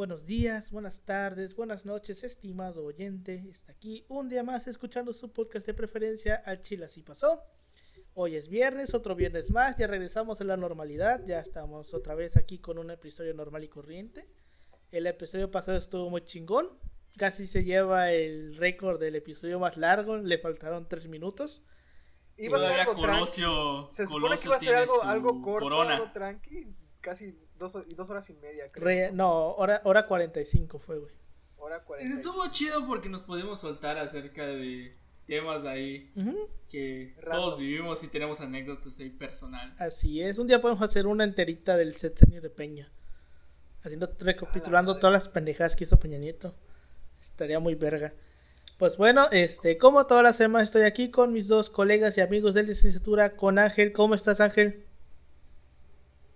Buenos días, buenas tardes, buenas noches, estimado oyente. Está aquí un día más escuchando su podcast de preferencia al Chile así pasó. Hoy es viernes, otro viernes más, ya regresamos a la normalidad, ya estamos otra vez aquí con un episodio normal y corriente. El episodio pasado estuvo muy chingón, casi se lleva el récord del episodio más largo, le faltaron tres minutos. Iba a ser algo Colosio, tranqui. Se supone que iba a ser algo, algo corto, corona. algo tranqui, casi dos, y dos horas y media, creo. Re- no, hora, hora 45 fue, güey. Hora 40. Estuvo chido porque nos pudimos soltar acerca de temas ahí que todos vivimos y tenemos anécdotas ahí personal. Así es, un día podemos hacer una enterita del sexenio de Peña. Haciendo, recapitulando todas las pendejadas que hizo Peña Nieto. Estaría muy verga. Pues bueno, este, como todas las semanas estoy aquí con mis dos colegas y amigos de licenciatura, con Ángel. ¿Cómo estás, Ángel?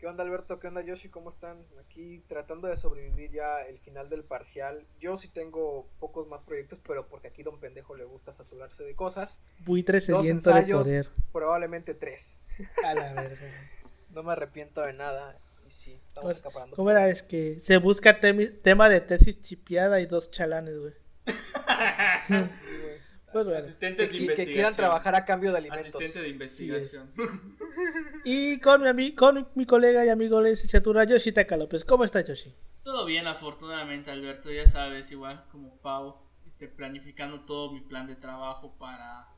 ¿Qué onda, Alberto? ¿Qué onda, Yoshi? ¿Cómo están? Aquí tratando de sobrevivir ya el final del parcial. Yo sí tengo pocos más proyectos, pero porque aquí Don Pendejo le gusta saturarse de cosas. Buitre Dos de ensayos, poder. probablemente tres. A la verga. No me arrepiento de nada. Y sí, estamos Pues, acaparando. ¿Cómo era? Es que se busca tema de tesis chipeada y dos chalanes, güey. Sí, güey. Pues bueno. Asistente Que, de qui- que investigación. quieran trabajar a cambio de alimentos. Asistente de investigación. Y con mi, ami- con mi colega y amigo de licenciatura, Yoshi Taka López. ¿Cómo estás, Yoshi? Todo bien, afortunadamente, Alberto. Ya sabes, igual como Pau, este, planificando todo mi plan de trabajo para,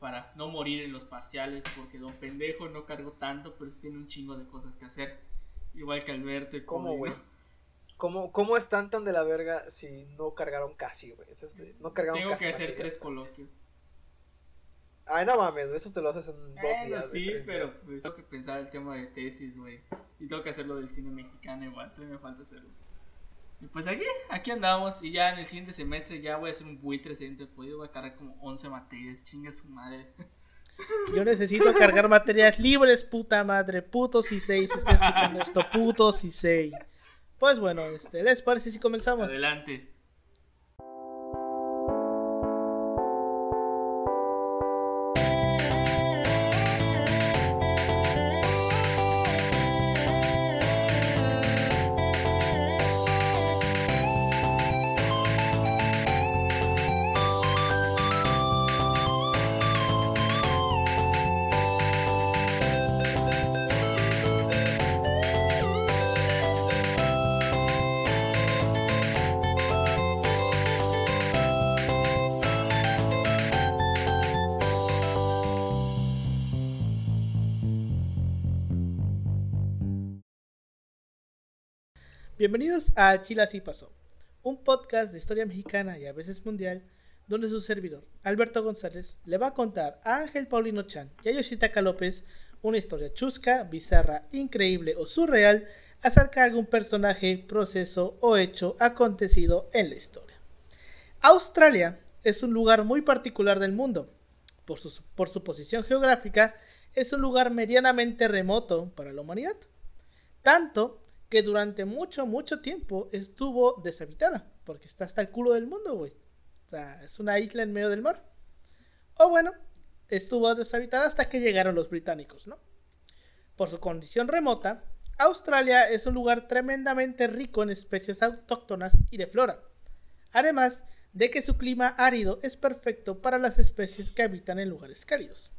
para no morir en los parciales, porque don pendejo no cargo tanto, pero sí tiene un chingo de cosas que hacer. Igual que Alberto y ¿Cómo, Cody, güey? ¿Cómo, ¿Cómo están tan de la verga si no cargaron casi, güey? Es- no cargaron Tengo casi que hacer tres coloquios. Ay, no mames, güey, eso te lo haces en dos Eso días. sí, pero días. pues, tengo que pensar el tema de tesis, güey. Y tengo que hacerlo del cine mexicano igual, todavía me falta hacerlo. Y pues aquí, aquí andamos. Y ya en el siguiente semestre ya voy a hacer un buitre siguiente podido voy a cargar como 11 materias, chingue su madre. Yo necesito cargar materias libres, puta madre, putos y seis. Si estoy escuchando esto, putos y seis. Pues bueno, este, ¿les parece si comenzamos? Adelante. Bienvenidos a Chile Así Pasó, un podcast de historia mexicana y a veces mundial, donde su servidor, Alberto González, le va a contar a Ángel Paulino Chan y a Yoshitaka López una historia chusca, bizarra, increíble o surreal acerca de algún personaje, proceso o hecho acontecido en la historia. Australia es un lugar muy particular del mundo. Por su, por su posición geográfica, es un lugar medianamente remoto para la humanidad. Tanto que durante mucho, mucho tiempo estuvo deshabitada, porque está hasta el culo del mundo, güey. O sea, es una isla en medio del mar. O bueno, estuvo deshabitada hasta que llegaron los británicos, ¿no? Por su condición remota, Australia es un lugar tremendamente rico en especies autóctonas y de flora. Además de que su clima árido es perfecto para las especies que habitan en lugares cálidos.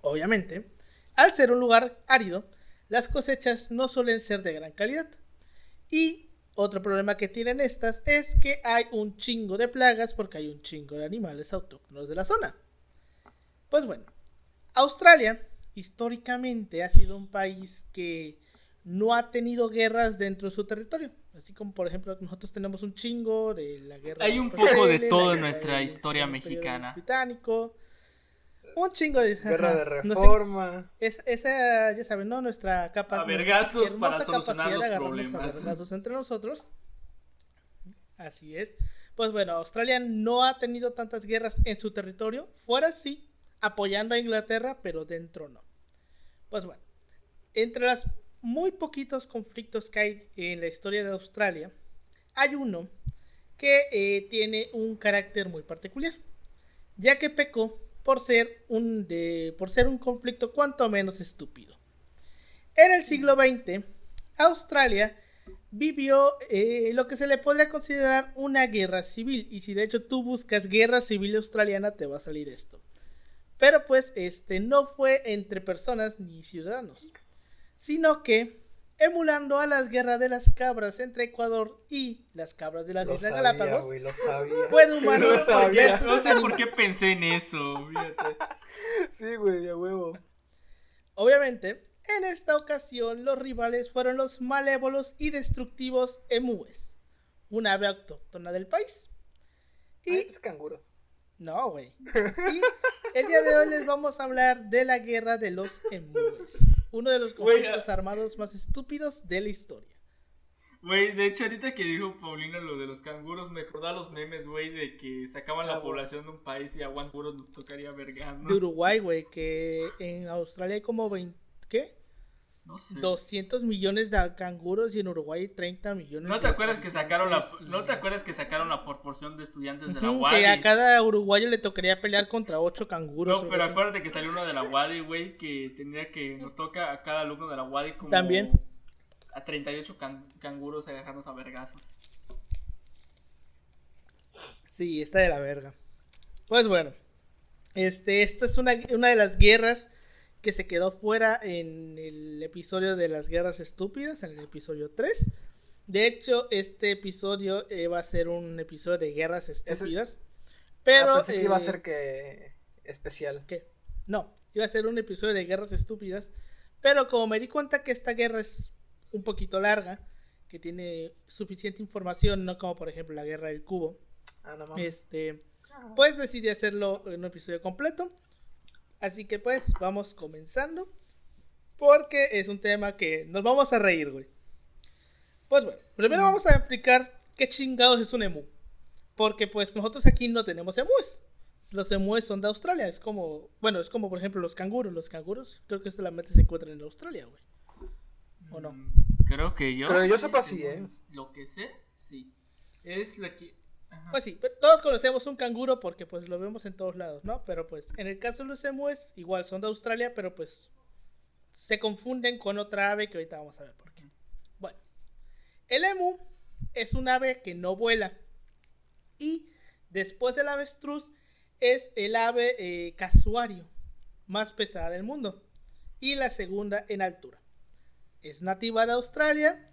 Obviamente, al ser un lugar árido, las cosechas no suelen ser de gran calidad. Y otro problema que tienen estas es que hay un chingo de plagas porque hay un chingo de animales autóctonos de la zona. Pues bueno, Australia históricamente ha sido un país que no ha tenido guerras dentro de su territorio. Así como por ejemplo nosotros tenemos un chingo de la guerra. Hay un poco de todo en nuestra historia mexicana. Británico. Un chingo de... Guerra de reforma. es, esa, ya saben, ¿no? Nuestra capa. A vergazos para solucionar los a problemas. vergazos entre nosotros. Así es. Pues bueno, Australia no ha tenido tantas guerras en su territorio. Fuera sí, apoyando a Inglaterra, pero dentro no. Pues bueno, entre los muy poquitos conflictos que hay en la historia de Australia, hay uno que eh, tiene un carácter muy particular, ya que pecó por ser un, de, por ser un conflicto cuanto menos estúpido. En el siglo XX, Australia vivió eh, lo que se le podría considerar una guerra civil. Y si de hecho tú buscas guerra civil australiana, te va a salir esto. Pero pues este no fue entre personas ni ciudadanos, sino que emulando a las guerras de las cabras entre Ecuador y las cabras de las Lo Islas sabía, Galápagos, güey, lo sabía. pues humanos Lo sabía. No sé por qué pensé en eso. fíjate. Sí, güey, a huevo. Obviamente, en esta ocasión los rivales fueron los malévolos y destructivos emúes, una ave autóctona del país. Y Y pues canguros. no, güey. Y el día de hoy les vamos a hablar de la guerra de los emúes, uno de los conflictos armados más estúpidos de la historia. Güey, de hecho, ahorita que dijo Paulina lo de los canguros, me acordaba los memes, güey, de que sacaban Ah, la güey. población de un país y a nos tocaría vergarnos. De Uruguay, güey, que en Australia hay como 20, ¿qué? No sé. 200 millones de canguros y en Uruguay 30 millones. ¿No te de acuerdas que sacaron la ¿No te acuerdas que sacaron la proporción de estudiantes de la UADI? que a cada uruguayo le tocaría pelear contra 8 canguros. No, pero acuérdate que salió uno de la UADI, güey, que tendría que nos toca a cada alumno de la UADI como También. a 38 can- canguros a dejarnos a vergazos. Sí, está de la verga. Pues bueno, este, esta es una, una de las guerras que se quedó fuera en el episodio de las guerras estúpidas, en el episodio 3. De hecho, este episodio eh, va a ser un episodio de guerras estúpidas. Pero... Ah, pensé que iba a eh, ser que especial. ¿Qué? No, iba a ser un episodio de guerras estúpidas. Pero como me di cuenta que esta guerra es un poquito larga, que tiene suficiente información, no como por ejemplo la guerra del cubo, Ah, no este, pues decidí hacerlo en un episodio completo. Así que pues vamos comenzando. Porque es un tema que nos vamos a reír, güey. Pues bueno, primero vamos a explicar qué chingados es un emu. Porque pues nosotros aquí no tenemos emúes. Los emúes son de Australia. Es como, bueno, es como por ejemplo los canguros. Los canguros creo que solamente se encuentran en Australia, güey. ¿O no? Mm, Creo que yo. Pero yo sepa sí, según ¿eh? Lo que sé, sí. Es la que. Pues sí, pero todos conocemos un canguro porque pues lo vemos en todos lados, ¿no? Pero pues en el caso de los emúes, igual son de Australia, pero pues se confunden con otra ave que ahorita vamos a ver por qué. Bueno, el emu es un ave que no vuela y después del avestruz es el ave eh, casuario más pesada del mundo y la segunda en altura. Es nativa de Australia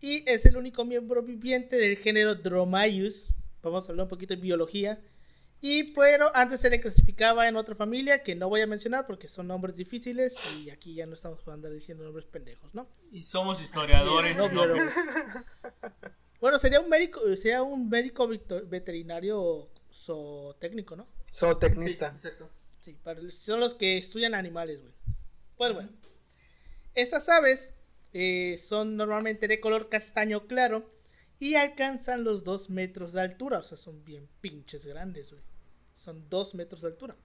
y es el único miembro viviente del género Dromaeus. Vamos a hablar un poquito de biología. Y pero antes se le clasificaba en otra familia que no voy a mencionar porque son nombres difíciles y aquí ya no estamos andar diciendo nombres pendejos, ¿no? Y somos historiadores No, y no- biólogos. Bueno, sería un médico, sería un médico veterinario zootécnico, ¿no? Sí, Zootecnista. exacto. Sí, para- son los que estudian animales, güey. Pues bueno. Estas aves eh, son normalmente de color castaño claro y alcanzan los 2 metros de altura. O sea, son bien pinches grandes, güey. Son 2 metros de altura.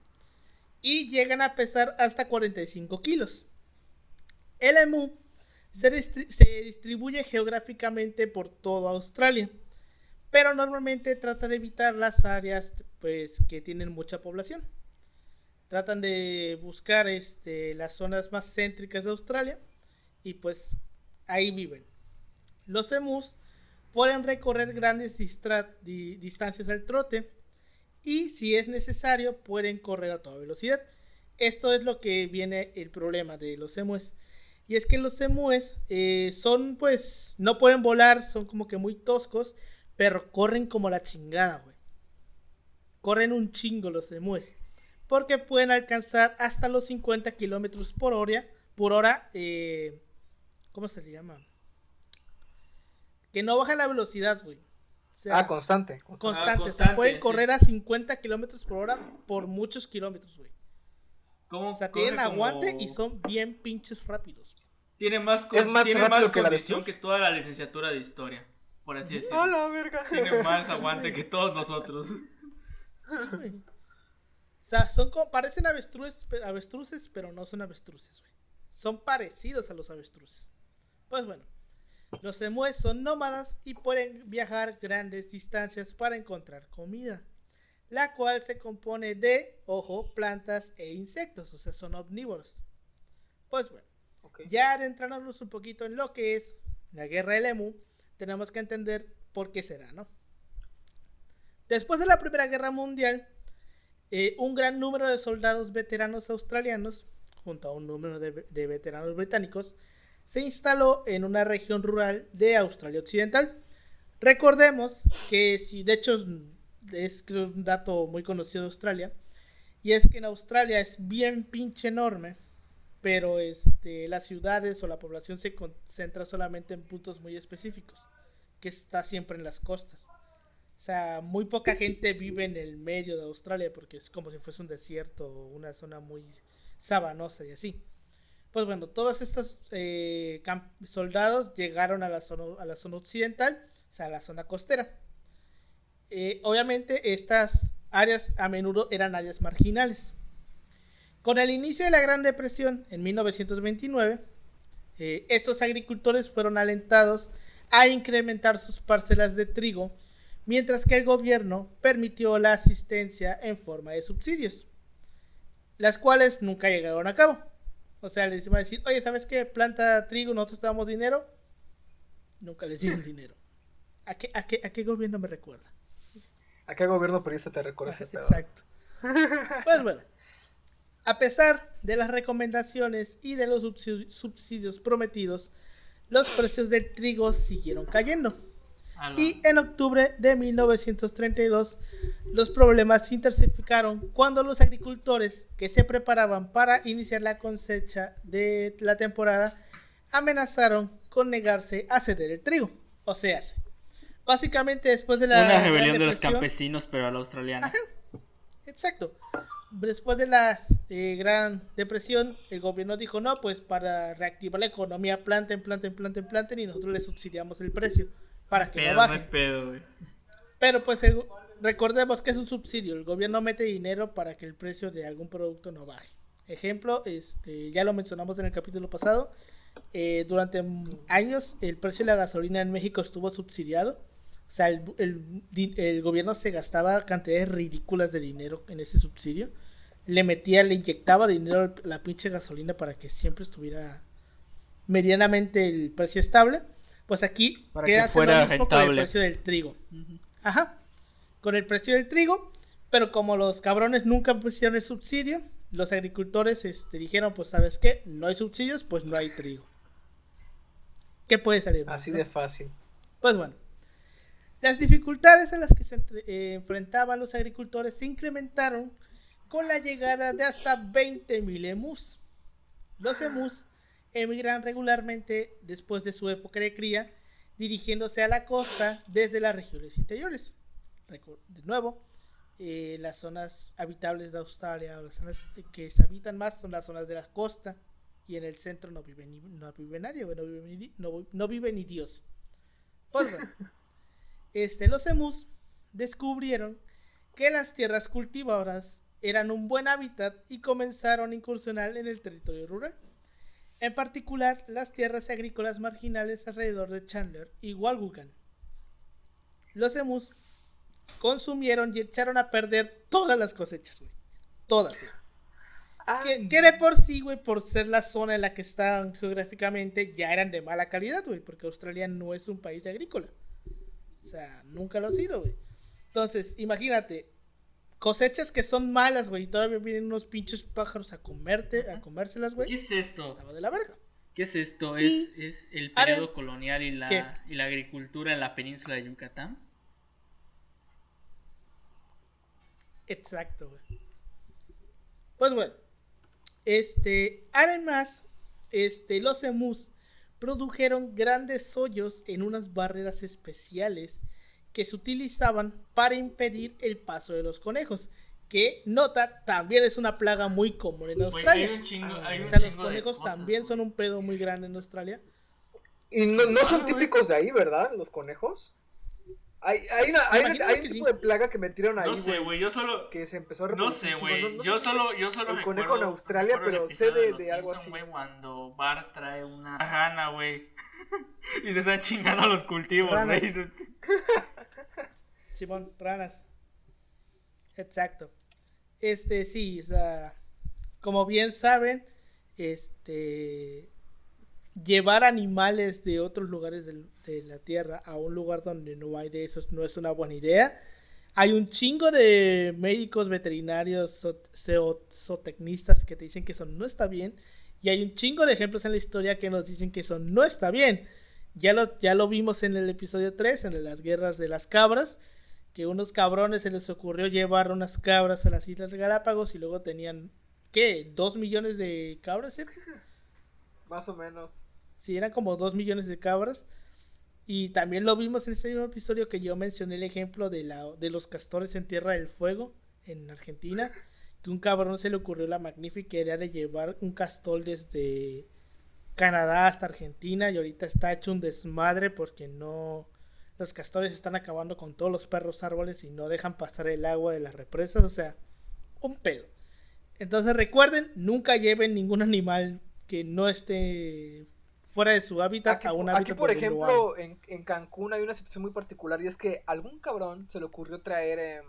Y llegan a pesar hasta 45 kilos. El emú se, se distribuye geográficamente por toda Australia. Pero normalmente trata de evitar las áreas pues, que tienen mucha población tratan de buscar este, las zonas más céntricas de Australia y pues ahí viven. Los emus pueden recorrer grandes distancias al trote y si es necesario pueden correr a toda velocidad. Esto es lo que viene el problema de los emus. Y es que los emúes eh, son pues no pueden volar, son como que muy toscos, pero corren como la chingada, güey. Corren un chingo los emúes porque pueden alcanzar hasta los 50 kilómetros por hora, por hora, eh, ¿cómo se le llama? Que no baja la velocidad, güey. O sea, Ah, constante. constante. constante, Ah, o sea, constante, pueden sí. correr a 50 kilómetros por hora por muchos kilómetros, güey. ¿Cómo O sea, tienen como- aguante y son bien pinches rápidos. Tiene más, co- Es más tiene rápido más que la condición que toda la licenciatura de historia, por así decirlo. ¡A la verga! Tiene más aguante que todos nosotros. güey. O sea, son como, parecen avestruces, avestruces, pero no son avestruces, güey. Son parecidos a los avestruces. Pues bueno, los emúes son nómadas y pueden viajar grandes distancias para encontrar comida, la cual se compone de, ojo, plantas e insectos, o sea, son omnívoros. Pues bueno, ya adentrándonos un poquito en lo que es la guerra del emu, tenemos que entender por qué será, ¿no? Después de la Primera Guerra Mundial, eh, un gran número de soldados veteranos australianos, junto a un número de, de veteranos británicos, se instaló en una región rural de Australia Occidental. Recordemos que si de hecho es un dato muy conocido de Australia, y es que en Australia es bien pinche enorme, pero este, las ciudades o la población se concentra solamente en puntos muy específicos, que está siempre en las costas. O sea, muy poca gente vive en el medio de Australia porque es como si fuese un desierto o una zona muy sabanosa y así. Pues bueno, todos estos eh, soldados llegaron a la, zona, occidental, o sea, a la zona costera. Eh, obviamente estas áreas a menudo eran áreas marginales. Con el inicio de la Gran Depresión en 1929, eh, estos agricultores fueron alentados a incrementar sus parcelas de trigo, mientras que el gobierno permitió la asistencia en forma de subsidios, las cuales nunca llegaron a cabo. O sea, les iban a decir, oye, ¿sabes qué? Planta trigo, nosotros te damos dinero. Nunca les dieron dinero. ¿A qué, a, qué, ¿A qué gobierno me recuerda? ¿A qué gobierno periodista te recuerda ese Exacto. pues bueno, a pesar de las recomendaciones y de los subsidios prometidos, los precios del trigo siguieron cayendo. Y en octubre de 1932, los problemas se intensificaron cuando los agricultores que se preparaban para iniciar la cosecha de la temporada amenazaron con negarse a ceder el trigo. O sea, básicamente después de la... Una rebelión de los campesinos, pero a la australiana. exacto. Después de la eh, Gran Depresión, el gobierno dijo, no, pues para reactivar la economía, planten, planten, planten, planten y nosotros les subsidiamos el precio para que no baje. Pero pues recordemos que es un subsidio, el gobierno mete dinero para que el precio de algún producto no baje. Ejemplo, este, ya lo mencionamos en el capítulo pasado, eh, durante años el precio de la gasolina en México estuvo subsidiado. O sea, el, el, gobierno se gastaba cantidades ridículas de dinero en ese subsidio. Le metía, le inyectaba dinero a la pinche gasolina para que siempre estuviera medianamente el precio estable. Pues aquí para que fuera con el precio del trigo. Ajá. Con el precio del trigo, pero como los cabrones nunca pusieron el subsidio, los agricultores este, dijeron, pues sabes qué, no hay subsidios, pues no hay trigo. ¿Qué puede salir? Así de fácil. Pues bueno, las dificultades a las que se eh, enfrentaban los agricultores se incrementaron con la llegada de hasta 20.000 emus. Los emus emigran regularmente después de su época de cría, dirigiéndose a la costa desde las regiones interiores. De nuevo, eh, las zonas habitables de Australia, las zonas que se habitan más, son las zonas de la costa, y en el centro no vive, ni, no vive nadie, no vive ni, no, vive ni Dios. Pues este, los emus descubrieron que las tierras cultivadoras eran un buen hábitat y comenzaron a incursionar en el territorio rural en particular las tierras agrícolas marginales alrededor de Chandler y Walgugan. Los emus consumieron y echaron a perder todas las cosechas, güey. Todas, Que, de por sí, güey, por ser la zona en la que están geográficamente, ya eran de mala calidad, güey, porque Australia no es un país agrícola. O sea, nunca lo ha sido, güey. Entonces, imagínate, cosechas que son malas, güey. Y todavía vienen unos pinches pájaros a comerte, a comérselas, güey. ¿Qué es esto? Estaba de la verga. ¿Qué es esto? ¿Es, ¿Es, el periodo colonial y la, y la agricultura en la península de Yucatán? Exacto, güey. Pues bueno. Este, además, este, los emus produjeron grandes hoyos en unas barreras especiales que se utilizaban para impedir el paso de los conejos. Que, nota, también es una plaga muy común en Australia. Hay un chingo, hay un o sea, los conejos también son un pedo muy grande en Australia. Y no, no son típicos de ahí, ¿verdad? Los conejos. Hay, hay, una, hay, hay un tipo de plaga que metieron ahí. No sé, güey, yo solo. Que se empezó a No sé, güey. yo, solo, yo solo. El conejo en Australia, pero sé de, de, algo así. Wey, cuando Bart trae una rana, güey. y se están chingando los cultivos, güey. Simón, ranas. Exacto. Este, sí, o como bien saben, este, llevar animales de otros lugares de la Tierra a un lugar donde no hay de esos no es una buena idea. Hay un chingo de médicos veterinarios, zootecnistas que te dicen que eso no está bien. Y hay un chingo de ejemplos en la historia que nos dicen que eso no está bien. Ya lo, ya lo vimos en el episodio 3, en las guerras de las cabras, que unos cabrones se les ocurrió llevar unas cabras a las Islas Galápagos y luego tenían, ¿qué? ¿Dos millones de cabras? era? Más o menos. Sí, eran como 2 millones de cabras. Y también lo vimos en ese mismo episodio que yo mencioné el ejemplo de, la, de los castores en Tierra del Fuego, en Argentina. Que un cabrón se le ocurrió la magnífica idea de llevar un castor desde Canadá hasta Argentina. Y ahorita está hecho un desmadre porque no. Los castores están acabando con todos los perros árboles y no dejan pasar el agua de las represas. O sea, un pedo. Entonces recuerden, nunca lleven ningún animal que no esté fuera de su hábitat Aquí, a un aquí, hábitat por lo hay. ejemplo, en, en Cancún hay una situación muy particular y es que algún cabrón se le ocurrió traer em,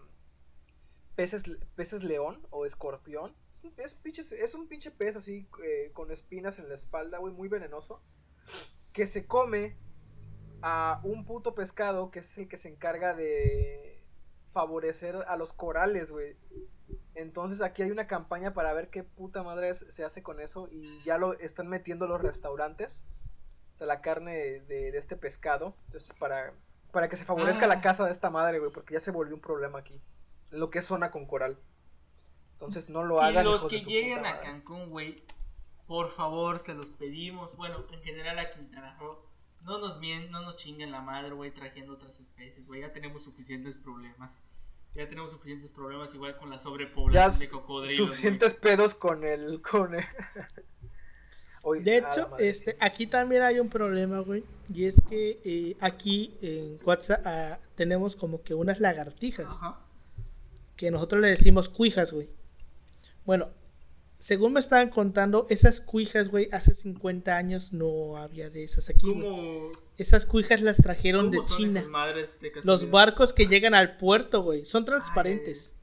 peces, peces león o escorpión. Es un, es pinche, es un pinche pez así eh, con espinas en la espalda, güey, muy venenoso. Que se come a un puto pescado que es el que se encarga de favorecer a los corales, güey. Entonces aquí hay una campaña para ver qué puta madre es- se hace con eso y ya lo están metiendo los restaurantes. O sea, la carne de, de- de este pescado. Entonces, para, para que se favorezca Ah. la casa de esta madre, güey, porque ya se volvió un problema aquí. En lo que es zona con coral. Entonces, no lo Y hagan. los hijos de que lleguen a. Cancún, güey, por favor, se los pedimos. Bueno, en general a Quintana Roo, no nos mien, no nos chinguen la madre, güey, trayendo otras especies, güey. Ya tenemos suficientes problemas. Ya tenemos suficientes problemas igual con la Ya sobrepoblación s- de cocodrilos. suficientes pedos con el. Con el... Oye, De hecho, madre, este, sí. aquí también hay un problema, güey. Y es que eh, aquí en WhatsApp ah, tenemos como que unas lagartijas. Ajá. Que nosotros le decimos cuijas, güey. Bueno, según me estaban contando, esas cuijas, güey, hace 50 años no había de esas aquí. ¿Cómo, Esas cuijas las trajeron de son China. esas madres de Los barcos que llegan al puerto, güey, son transparentes. Ay.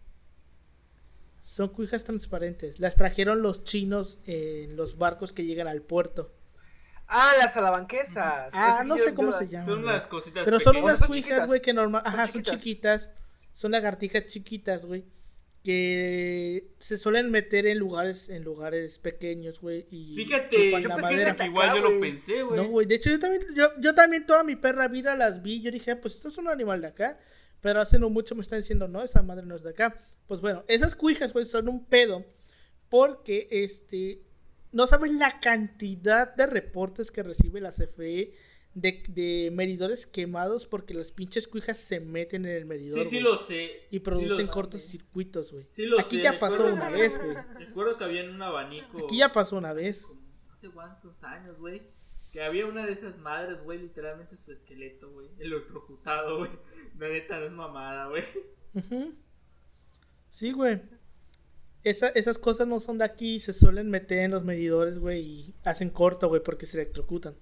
Son cuijas transparentes. Las trajeron los chinos en los barcos que llegan al puerto. Ah, las salabanquesas. Ah, no yo- sé cómo yo- se llaman. Son unas cositas Pero son unas Son cuijas, güey, que normal. Son Ajá, son chiquitas. chiquitas. Son lagartijas chiquitas, güey. Que se suelen meter en lugares, en lugares pequeños, güey. Y Fíjate, yo la pensé madera. que igual yo lo pensé, güey. No, güey. De hecho, yo también, yo, yo también toda mi perra vida las vi. Yo dije, pues esto es un animal de acá. Pero hace no mucho me están diciendo, no, esa madre no es de acá. Pues bueno, esas cuijas, güey, son un pedo. Porque, este, no sabes la cantidad de reportes que recibe la CFE de, de medidores quemados porque las pinches cuijas se meten en el medidor. Sí, sí lo sé. Y sí producen lo- cortocircuitos, güey. Sí lo Aquí sé, ya pasó recuerdo- una vez, güey. Recuerdo que había en un abanico. Aquí ya pasó una vez. como- Hace cuántos años, güey. Que había una de esas madres, güey, literalmente su esqueleto, güey. Electrocutado, güey. La neta no es mamada, güey. Sí, güey. Esa- esas cosas no son de aquí, se suelen meter en los medidores, güey, y hacen corto, güey, porque se electrocutan.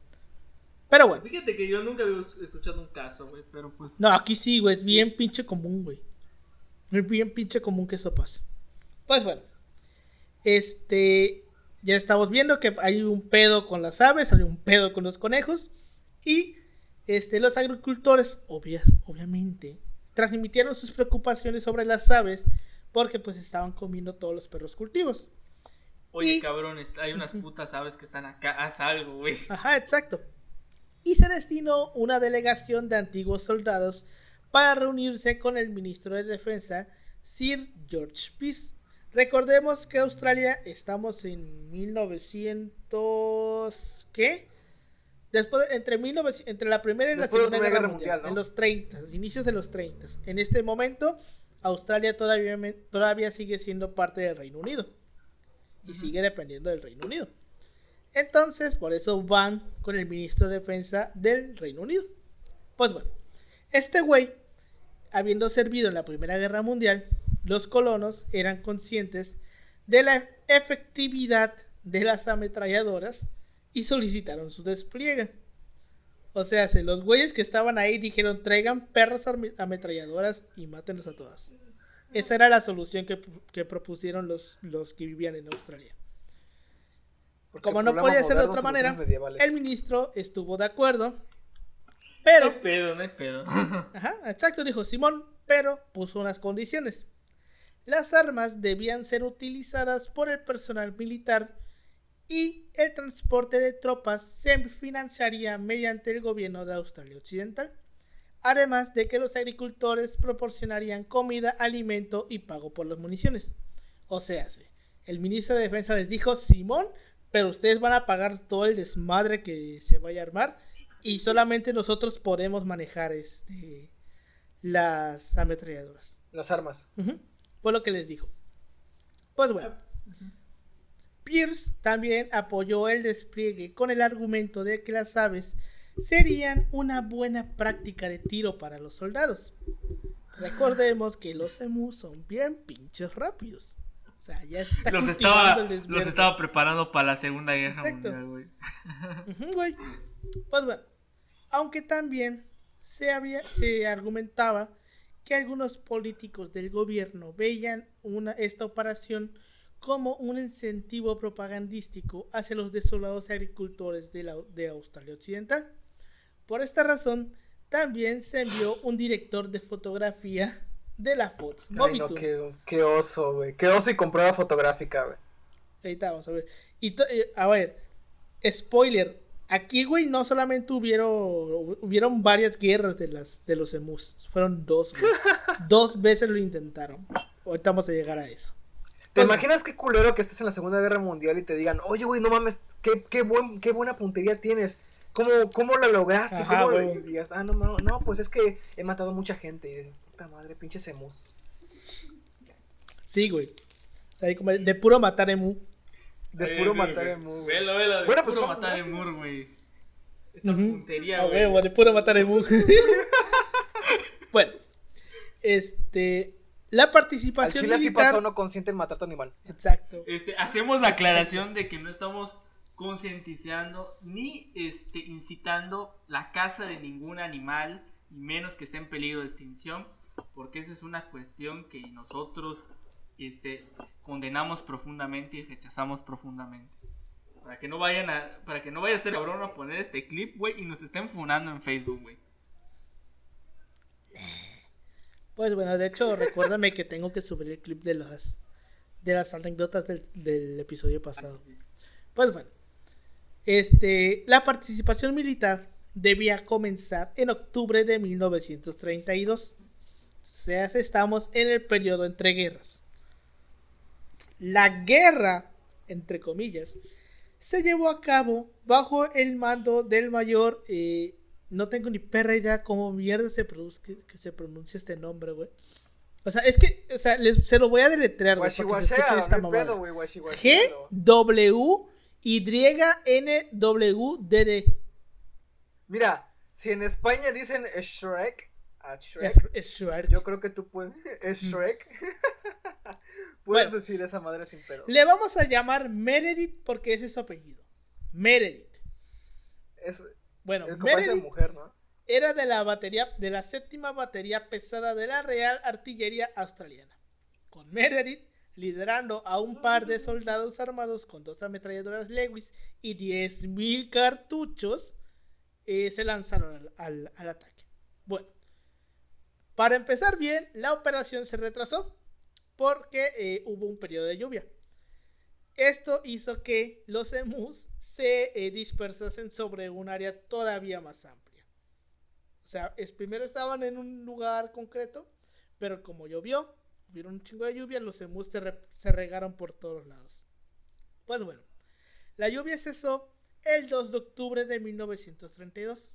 Pero bueno, Fíjate que yo nunca había escuchado un caso, güey, pero pues. no, aquí sí, güey, es bien pinche común, güey. Es bien pinche común que eso pase. Pues bueno, este, ya estamos viendo que hay un pedo con las aves, hay un pedo con los conejos, y este, los agricultores, obvia- obviamente, transmitieron sus preocupaciones sobre las aves porque pues estaban comiendo todos los perros cultivos. Oye, y- cabrón, hay unas putas aves que están acá. Haz algo, güey. Ajá, exacto. Y se destinó una delegación de antiguos soldados para reunirse con el ministro de Defensa, Sir George Peace. Recordemos que Australia estamos en 1900... ¿Qué? Después, entre, 1900 entre la Primera y la Después de la Segunda Guerra, Mundial, Mundial, ¿no? en los 30, inicios de los 30. En este momento, Australia todavía, todavía sigue siendo parte del Reino Unido. Y sigue dependiendo del Reino Unido. Entonces, por eso van con el ministro de Defensa del Reino Unido. Pues bueno, este güey, habiendo servido en la Primera Guerra Mundial, los colonos eran conscientes de la efectividad de las ametralladoras y solicitaron su despliegue. O sea, se los güeyes que estaban ahí dijeron traigan perras ametralladoras y mátenlos a todas. Esa era la solución que, que propusieron los, los que vivían en Australia. Porque Como no podía ser de otra manera, el ministro estuvo de acuerdo, No pero hay pedo, no hay pedo. Ajá, exacto, dijo Simón, pero puso unas condiciones. Las armas debían ser utilizadas por el personal militar y el transporte de tropas se financiaría mediante el gobierno de Australia Occidental, además de que los agricultores proporcionarían comida, alimento y pago por las municiones. O sea, el ministro de Defensa les dijo, Simón, pero ustedes van a pagar todo el desmadre que se vaya a armar y solamente nosotros podemos manejar este las ametralladoras. Las armas. Fue lo que les dijo. Pues bueno. Pierce también apoyó el despliegue con el argumento de que las aves serían una buena práctica de tiro para los soldados. Recordemos que los emus son bien pinches rápidos. O sea, ya se está Los estaba, los estaba preparando para la Segunda Guerra Exacto. Mundial, güey. Pues bueno, aunque también se, había, se argumentaba que algunos políticos del gobierno veían una, esta operación como un incentivo propagandístico hacia los desolados agricultores de, la, de Australia Occidental. Por esta razón, también se envió un director de fotografía de la Fox Ay, no, qué, qué oso, güey. Qué oso y con prueba fotográfica, güey. Ahorita vamos a ver. Y eh, a ver, spoiler. Aquí, güey, no solamente hubieron, hubieron varias guerras de, las, de los emus. Fueron dos, güey. dos veces lo intentaron. Ahorita vamos a llegar a eso. ¿Te imaginas qué culero que estés en la Segunda Guerra Mundial y te digan, oye, güey, no mames, qué, qué, buen, qué buena puntería tienes? ¿Cómo, cómo la lograste? Ajá, ¿Cómo digas, ah, no, no, no, pues es que he matado mucha gente. Puta madre, pinches emus. Sí, güey. O sea, como de puro matar emu. De puro güey, matar güey. emu. güey. Velo, velo, de Bueno, pues, puro matar. Emur, güey. Esta Ujú. puntería, A güey. huevo, de puro matar emu. bueno, este. La Al participación chile así militar. pasó, no consiente en matar a tu animal. Exacto. Este, hacemos la aclaración de que no estamos concientizando ni este, incitando la caza de ningún animal, y menos que esté en peligro de extinción, porque esa es una cuestión que nosotros este, condenamos profundamente y rechazamos profundamente. Para que no vayan a, para que no vaya este cabrón a poner este clip, güey, y nos estén funando en Facebook, güey. Pues bueno, de hecho, recuérdame que tengo que subir el clip de las de las anécdotas del, del episodio pasado. Así, sí. Pues bueno, este, la participación militar debía comenzar en octubre de 1932. O sea, estamos en el periodo entre guerras. La guerra, entre comillas, se llevó a cabo bajo el mando del mayor. eh, no tengo ni perra idea cómo mierda se, produce, que, se pronuncia este nombre, güey. O sea, es que, o sea, les- se lo voy a deletrear, güey. para que se escuche Guachihuachea, esta no hay pedo, mamada. güey, G guachihuachealo. W Y N W D D. Mira, si en España dicen Shrek, a Shrek, Es Shrek. yo creo que tú puedes. Es Shrek. Puedes Bueno. decir esa madre sin pedo. Le vamos a llamar Meredith porque ese es su apellido. Meredith. Es, Bueno, es como esa Meredith mujer, ¿no? era de la batería, de la séptima batería pesada de la Real Artillería Australiana. Con Meredith liderando a un par de soldados armados con dos ametralladoras Lewis y 10.000 cartuchos, eh, se lanzaron al, al- al ataque. Bueno, para empezar bien, la operación se retrasó porque eh, hubo un periodo de lluvia. Esto hizo que los emus se eh, dispersasen sobre un área todavía más amplia. O sea, primero estaban en un lugar concreto, pero como llovió, hubieron un chingo de lluvia, los emus se, se regaron por todos lados. Pues bueno, la lluvia cesó el 2 de octubre de 1932,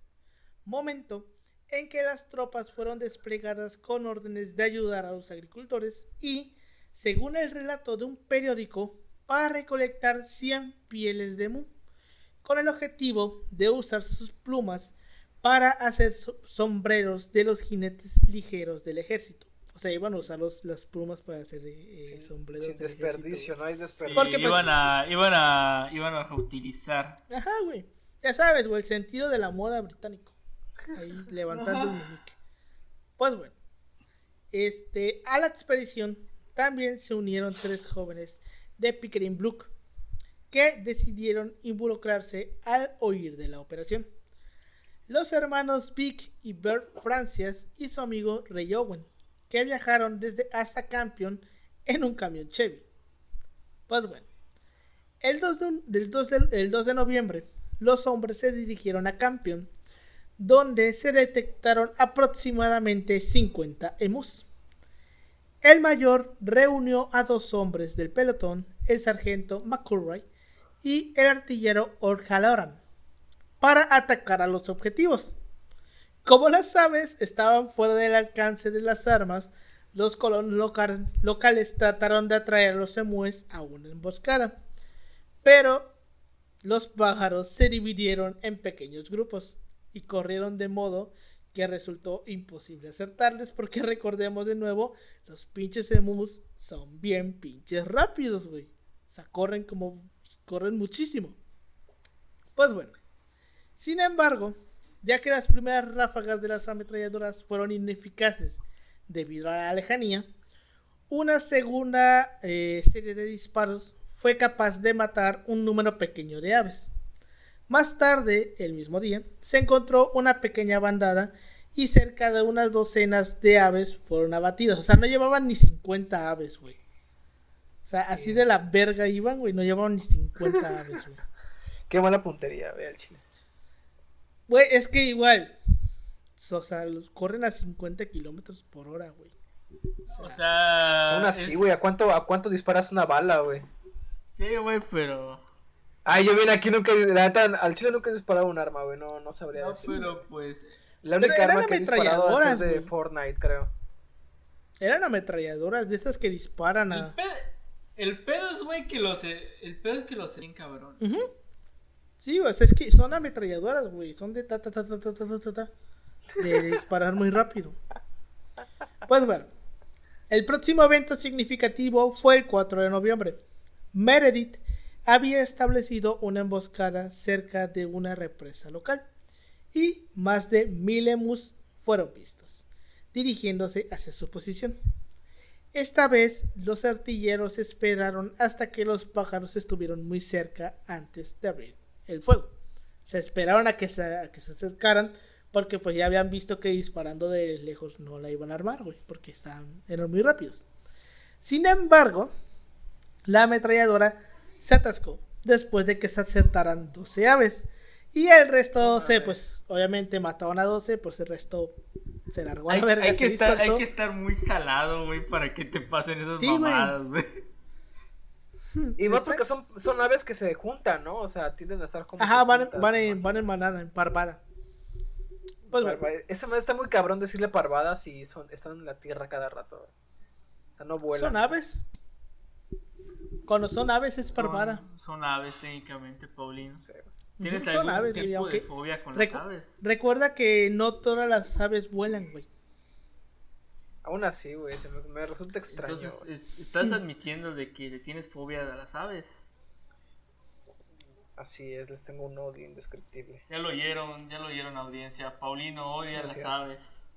momento en que las tropas fueron desplegadas con órdenes de ayudar a los agricultores y, según el relato de un periódico, para recolectar 100 pieles de mu, con el objetivo de usar sus plumas para hacer so- sombreros de los jinetes ligeros del ejército. O sea, iban a usar los- las plumas para hacer eh, Sin, sombreros sin del desperdicio, ejército, no hay Y desperdicio. Porque, pues, iban, a, iban, a, iban a reutilizar. Ajá, güey. Ya sabes, güey, el sentido de la moda británico. Ahí levantando el meñique. Pues bueno. Este, a la expedición también se unieron tres jóvenes de Pickering Brook, que decidieron involucrarse al oír de la operación. Los hermanos Vic y Bert Francis y su amigo Ray Owen, que viajaron desde hasta Campion en un camión Chevy. Pues bueno, el 2 de, 2 el 2 de noviembre, los hombres se dirigieron a Campion, donde se detectaron aproximadamente 50 emus. El mayor reunió a dos hombres del pelotón, el sargento McCurry y el artillero Orhaloran, para atacar a los objetivos. Como las aves estaban fuera del alcance de las armas, los colonos locales trataron de atraer a los emúes a una emboscada. Pero los pájaros se dividieron en pequeños grupos y corrieron de modo que resultó imposible acertarles porque recordemos de nuevo, los pinches emus son bien pinches rápidos, güey. O sea, corren como corren muchísimo. Pues bueno. Sin embargo, ya que las primeras ráfagas de las ametralladoras fueron ineficaces debido a la lejanía, una segunda eh, serie de disparos fue capaz de matar un número pequeño de aves. Más tarde, el mismo día, se encontró una pequeña bandada y cerca de unas docenas de aves fueron abatidas. O sea, no llevaban ni 50 aves, güey. O sea, así de la verga iban, güey, no llevaban ni 50 aves, güey. Qué mala puntería, ve al chile. Güey, es que igual, o sea, los corren a 50 kilómetros por hora, güey. O sea, son así, güey. ¿A cuánto, ¿A cuánto disparas una bala, güey? Sí, güey, pero Ay, yo vine aquí nunca, la neta, al chile nunca he disparado un arma, güey, no, no sabría no, decir. pero pues... La única arma que he disparado es de güey. Fortnite, creo. Eran ametralladoras de esas que disparan El, a... pedo, el pedo es, güey, que los... El pedo es que los bien cabrón. Sí, o sea, es que son ametralladoras, güey. Son de ta ta ta ta ta ta ta ta, ta, De disparar muy rápido. Pues bueno. El próximo evento significativo fue el 4 de noviembre. Meredith había establecido una emboscada cerca de una represa local y más de mil emus fueron vistos, dirigiéndose hacia su posición. Esta vez los artilleros esperaron hasta que los pájaros estuvieron muy cerca antes de abrir el fuego. Se esperaron a que se, acercaran porque pues ya habían visto que disparando de lejos no la iban a armar, güey, porque estaban, eran muy rápidos. Sin embargo, la ametralladora se atascó después de que se acertaran 12 aves. Y el resto 12, pues obviamente mataron a 12, pues el resto se largó a Hay, la verga. hay que se estar, hay dispersó. que estar muy salado, güey, para que te pasen esas Sí, güey. mamadas, güey. Y más porque son, son aves que se juntan, ¿no? O sea, tienden a estar como. Ajá, que van, juntas, en, van en manada, en parvada. Pues bueno, Esa madre está muy cabrón decirle parvadas y son, están en la tierra cada rato. güey. O sea, no vuelan. son aves. Cuando son aves es parvada. Son, son aves técnicamente, Paulino. Sí. ¿Tienes son algún aves, tipo güey, de fobia con recu- las aves? Recuerda que no todas las aves vuelan, güey. Aún así, güey, se me, me resulta extraño. Entonces, es- estás admitiendo de que le tienes fobia a las aves. Así es, les tengo un odio indescriptible. Ya lo oyeron, ya lo oyeron audiencia. Paulino odia No a las cierto. aves.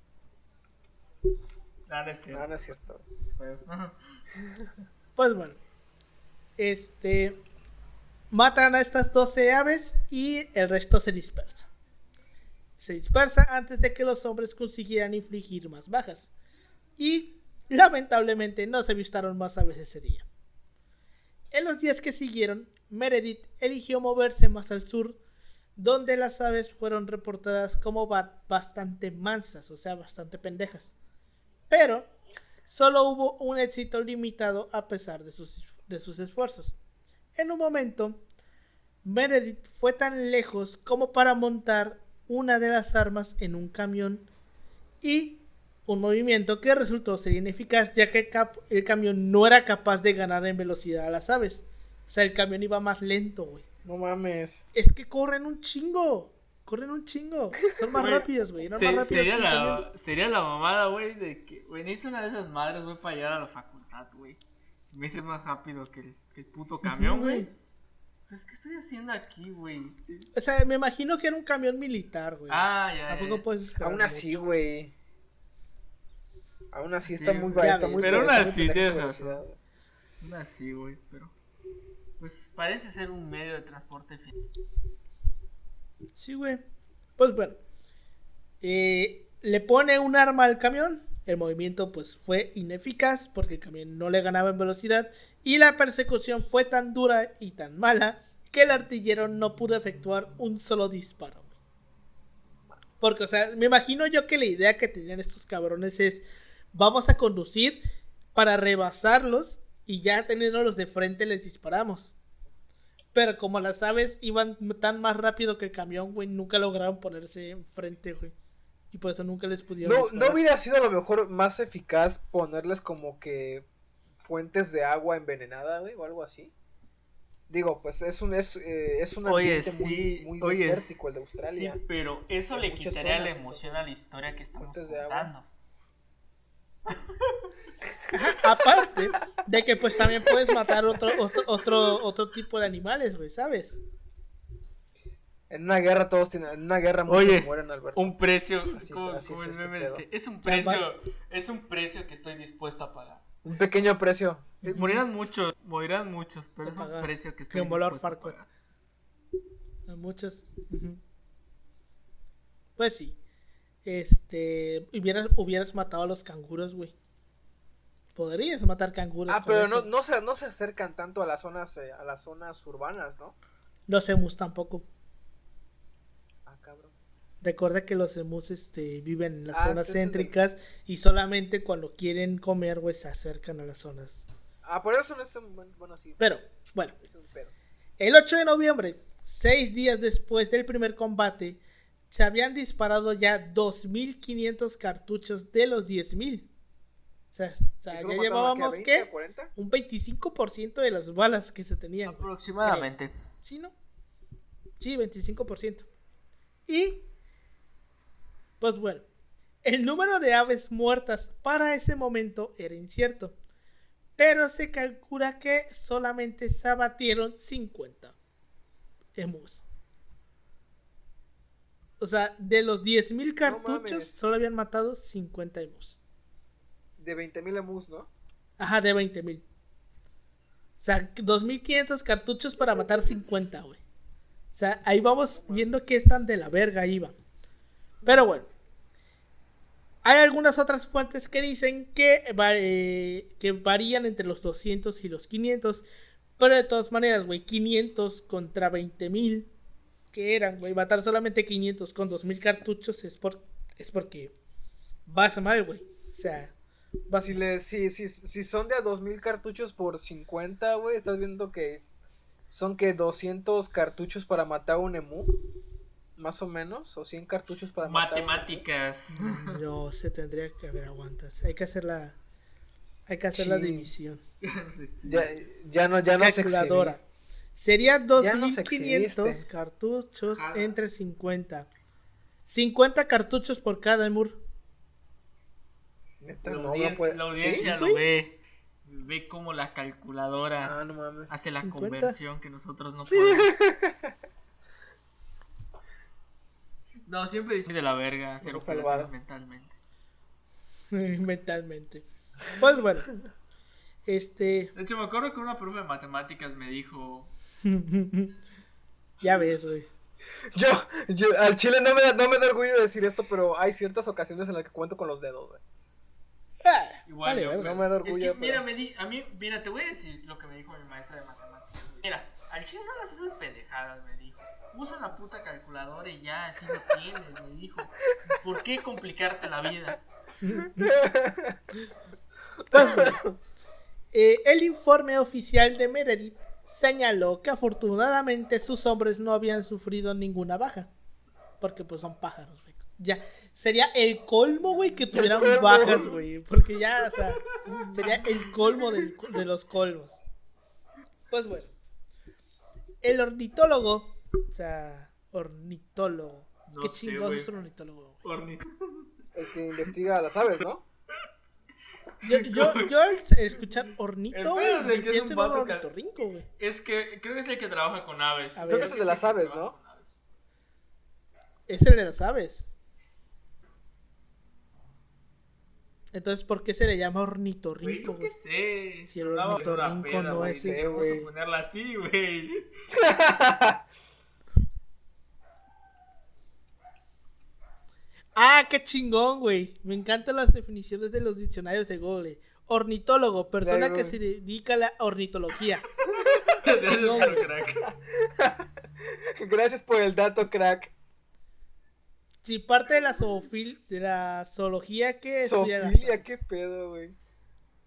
Ah, no es No, cierto. no es cierto. Pues bueno. Este. Matan a estas 12 aves y el resto se dispersa. Se dispersa antes de que los hombres consiguieran infligir más bajas. Y lamentablemente no se avistaron más aves ese día. En los días que siguieron, Meredith eligió moverse más al sur, donde las aves fueron reportadas como ba- bastante mansas, o sea, bastante pendejas. Pero solo hubo un éxito limitado a pesar de sus, de sus esfuerzos. En un momento, Meredith fue tan lejos como para montar una de las armas en un camión y un movimiento que resultó ser ineficaz ya que cap- el camión no era capaz de ganar en velocidad a las aves. O sea, el camión iba más lento, güey. No mames. Es que corren un chingo. Corren un chingo. Son más rápidos, güey. se- más sería, la, sería la mamada, güey, de que, güey, necesito una de esas madres, güey, para llegar a la facultad, güey. Si me hice más rápido que el, que el puto camión, güey. Pues, ¿qué estoy haciendo aquí, güey? O sea, me imagino que era un camión militar, güey. Ah, ya, ¿A ya, poco ya. puedes esperar Aún así, güey. Aún así Sí, está muy muy Pero aún así, tienes razón. Una así, güey, pero... Pues parece ser un medio de transporte fiable. Sí, güey. Pues bueno. Eh, le pone un arma al camión. El movimiento pues fue ineficaz porque el camión no le ganaba en velocidad y la persecución fue tan dura y tan mala que el artillero no pudo efectuar un solo disparo. Porque, o sea, me imagino yo que la idea que tenían estos cabrones es vamos a conducir para rebasarlos y ya teniéndolos de frente les disparamos. Pero como las aves iban tan más rápido que el camión, güey, nunca lograron ponerse enfrente, güey. Y por eso nunca les pudieron. No, disparar. ¿No hubiera sido a lo mejor más eficaz ponerles como que fuentes de agua envenenada, güey, o algo así? Digo, pues es un, es, eh, es un Oye, ambiente sí, muy, muy oye, desértico el de Sí, Australia. pero eso le quitaría la emoción entonces, a la historia que estamos contando. Aparte de que pues también puedes matar otro, otro, otro, otro tipo de animales, güey, ¿sabes? En una guerra todos tienen, en una guerra muchos Oye, mueren, Alberto. Un precio, Así como, así como es el este meme este, es un precio, es un precio que estoy dispuesto a pagar. Un pequeño precio. Eh, Morirán muchos, morirán muchos, pero es un pagar. precio que estoy Lord dispuesto a pagar. A muchos. Pues sí. Este. Hubieras, hubieras matado a los canguros, güey. Podrías matar canguros. Ah, pero no, no, se, no se acercan tanto a las zonas eh, a las zonas urbanas, ¿no? Los emus tampoco. Ah, cabrón. Recuerda que los emus este, viven en las Ah, zonas este de- céntricas y solamente cuando quieren comer, güey, se acercan a las zonas. Ah, por eso no es un buen- bueno, sí. Pero, bueno. Es un pedo. El 8 de noviembre, seis días después del primer combate, se habían disparado ya 2.500 cartuchos de los 10.000. O sea, o sea, ¿Y ya llevábamos, qué, ¿qué? 20, 40? Un 25% de las balas que se tenían. güey. Aproximadamente. ¿Sí, no? Sí, 25%. Y, pues bueno, el número de aves muertas para ese momento era incierto. Pero se calcula que solamente se abatieron 50 emus. O sea, de los 10.000 cartuchos, mames. solo habían matado 50 emus. De 20.000 emus, ¿no? Ajá, de 20.000. O sea, 2.500 cartuchos para matar 50, güey. O sea, ahí vamos viendo que están de la verga iban. Pero bueno. Hay algunas otras fuentes que dicen que, eh, que varían entre los 200 y los 500. Pero de todas maneras, güey, 500 contra 20.000. Que eran, güey, matar solamente 500 con 2.000 cartuchos es, por, es porque vas mal, güey. O sea, vas Si, le, si, si, si son de a 2.000 cartuchos por 50, güey, estás viendo que son que 200 cartuchos para matar un emu. Más o menos. O 100 cartuchos para matar un emu. Matemáticas. No, se tendría que haber aguantas. Hay que hacer la. Hay que hacer la Sí. división. Ya, ya no, ya no se Calculadora. Sería Ya nos 2500 exhibiste. cartuchos entre 50. 50 cartuchos por cada emur. La no, no audiencia, puede- la ¿Sí? audiencia lo ve. Ve como la calculadora Ah, no mames. hace la 50. conversión que nosotros no podemos. No, siempre dice de la verga hacer Nos operaciones salvaron. mentalmente. Mentalmente. Pues bueno. Este. De hecho, me acuerdo que una profe de matemáticas me dijo. ya ves, güey. Yo, yo, al chile no me, da, no me da orgullo decir esto, pero hay ciertas ocasiones en las que cuento con los dedos, güey. Ah, Igual vale, yo. No me da Es orgullo. que, pero- mira, me di, a mí, mira, te voy a decir lo que me dijo mi maestra de matemáticas. Mira, al chile no hagas esas pendejadas, me dijo. Usa la puta calculadora y ya, así lo tienes, me dijo. ¿Por qué complicarte la vida? Eh, el informe oficial de Meredith señaló que afortunadamente sus hombres no habían sufrido ninguna baja. Porque pues son pájaros, güey. Ya, sería el colmo, güey, que tuvieran bajas, güey. Porque ya, o sea, sería el colmo del- de los colmos. Pues bueno. El ornitólogo, o sea, ornitólogo. No ¿Qué sé, chingados es un ornitólogo? güey? El que investiga las aves, ¿no? Yo, yo, yo al escuchar ornito, El pedo güey, de que es un vato ornitorrinco, güey. Es que creo que es el que trabaja con aves. A Creo ver. que es el de las aves, ¿no? Aves. Es el de las aves. Entonces, ¿por qué se le llama ornitorrinco, yo güey? qué sé. Si el ornitorrinco peda, no güey, es sí, ese, Vamos a ponerla así, güey. Ah, qué chingón, güey. Me encantan las definiciones de los diccionarios de Google. Ornitólogo, persona que se dedica a la ornitología. Gracias por el dato, crack. Si parte de la zoofil, de la zoología que Sofía, qué pedo, güey.